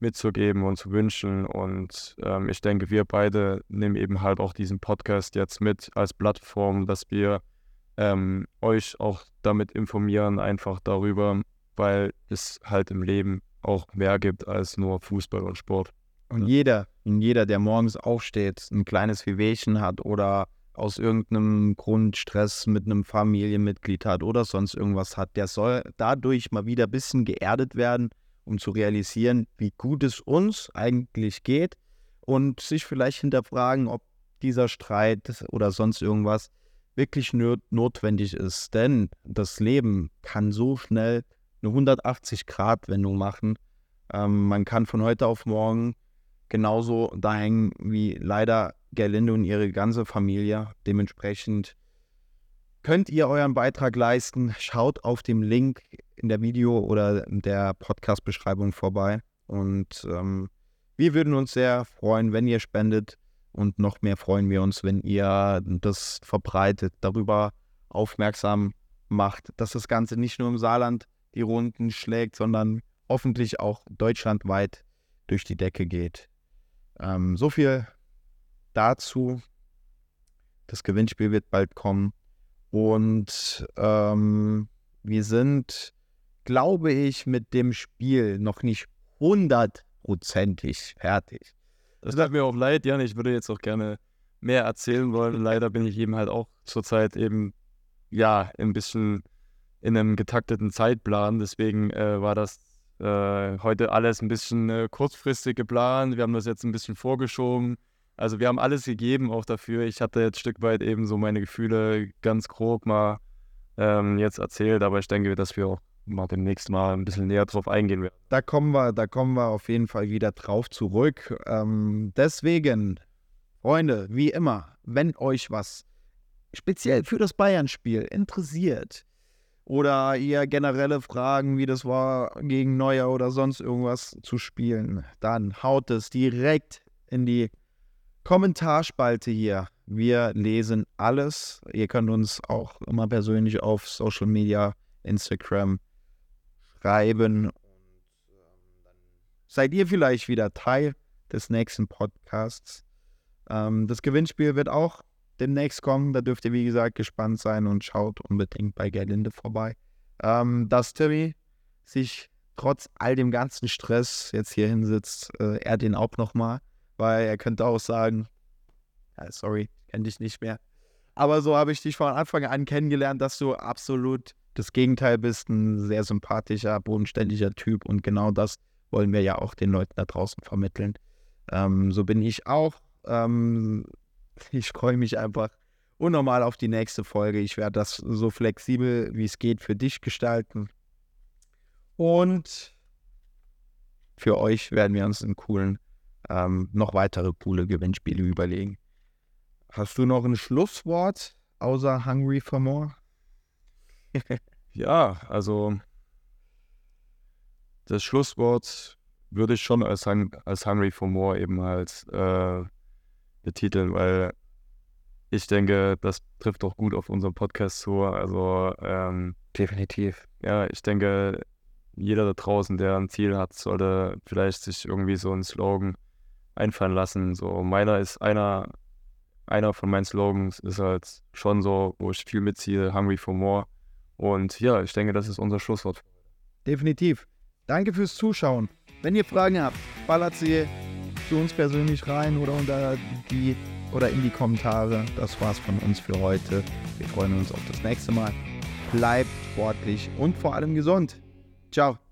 Speaker 5: mitzugeben und zu wünschen. Und ähm, ich denke, wir beide nehmen eben halt auch diesen Podcast jetzt mit als Plattform, dass wir ähm, euch auch damit informieren, einfach darüber, weil es halt im Leben auch mehr gibt als nur Fußball und Sport.
Speaker 1: Und jeder, und jeder, der morgens aufsteht, ein kleines Wehwehchen hat oder aus irgendeinem Grund Stress mit einem Familienmitglied hat oder sonst irgendwas hat, der soll dadurch mal wieder ein bisschen geerdet werden, um zu realisieren, wie gut es uns eigentlich geht und sich vielleicht hinterfragen, ob dieser Streit oder sonst irgendwas wirklich notwendig ist. Denn das Leben kann so schnell eine 180-Grad-Wendung machen. Ähm, man kann von heute auf morgen genauso da hängen wie leider Gerlinde und ihre ganze Familie. Dementsprechend könnt ihr euren Beitrag leisten. Schaut auf dem Link in der Video- oder der Podcast-Beschreibung vorbei. Und ähm, wir würden uns sehr freuen, wenn ihr spendet. Und noch mehr freuen wir uns, wenn ihr das verbreitet, darüber aufmerksam macht, dass das Ganze nicht nur im Saarland die Runden schlägt, sondern hoffentlich auch deutschlandweit durch die Decke geht. Ähm, so viel dazu. Das Gewinnspiel wird bald kommen. Und ähm, wir sind, glaube ich, mit dem Spiel noch nicht hundertprozentig fertig.
Speaker 5: Das tut mir auch leid, Jan. Ich würde jetzt auch gerne mehr erzählen wollen. Leider bin ich eben halt auch zurzeit eben, ja, ein bisschen in einem getakteten Zeitplan. Deswegen äh, war das äh, heute alles ein bisschen äh, kurzfristig geplant. Wir haben das jetzt ein bisschen vorgeschoben. Also wir haben alles gegeben auch dafür. Ich hatte jetzt ein Stück weit eben so meine Gefühle ganz grob mal ähm, jetzt erzählt, aber ich denke, dass wir auch mal demnächst mal ein bisschen näher drauf eingehen werden.
Speaker 1: Da kommen wir, da kommen wir auf jeden Fall wieder drauf zurück. Ähm, deswegen, Freunde, wie immer, wenn euch was speziell für das Bayern-Spiel interessiert, oder ihr generelle Fragen, wie das war, gegen Neuer oder sonst irgendwas zu spielen, dann haut es direkt in die Kommentarspalte hier. Wir lesen alles. Ihr könnt uns auch immer persönlich auf Social Media, Instagram schreiben. Ähm, seid ihr vielleicht wieder Teil des nächsten Podcasts. Ähm, das Gewinnspiel wird auch demnächst kommen. Da dürft ihr, wie gesagt, gespannt sein und schaut unbedingt bei Gerlinde vorbei. Ähm, dass Timmy sich trotz all dem ganzen Stress jetzt hier hinsitzt, äh, er den auch nochmal, weil er könnte auch sagen, ja, sorry, kenne dich nicht mehr. Aber so habe ich dich von Anfang an kennengelernt, dass du absolut das Gegenteil bist, ein sehr sympathischer, bodenständiger Typ und genau das wollen wir ja auch den Leuten da draußen vermitteln. Ähm, so bin ich auch. Ähm, ich freue mich einfach unnormal auf die nächste Folge. Ich werde das so flexibel wie es geht für dich gestalten. Und für euch werden wir uns einen coolen, ähm, noch weitere coole Gewinnspiele überlegen. Hast du noch ein Schlusswort außer Hungry for More?
Speaker 5: Ja, also das Schlusswort würde ich schon als, als Hungry for More eben halt äh, betiteln, weil ich denke, das trifft doch gut auf unseren Podcast zu. Also ähm,
Speaker 1: definitiv.
Speaker 5: Ja, ich denke, jeder da draußen, der ein Ziel hat, sollte vielleicht sich irgendwie so einen Slogan einfallen lassen. So meiner ist einer, einer von meinen Slogans ist halt schon so, wo ich viel mitziehe, Hungry for More. Und ja, ich denke, das ist unser Schlusswort.
Speaker 1: Definitiv. Danke fürs Zuschauen. Wenn ihr Fragen habt, ballert sie zu uns persönlich rein oder unter die oder in die Kommentare. Das war's von uns für heute. Wir freuen uns auf das nächste Mal. Bleibt sportlich und vor allem gesund. Ciao.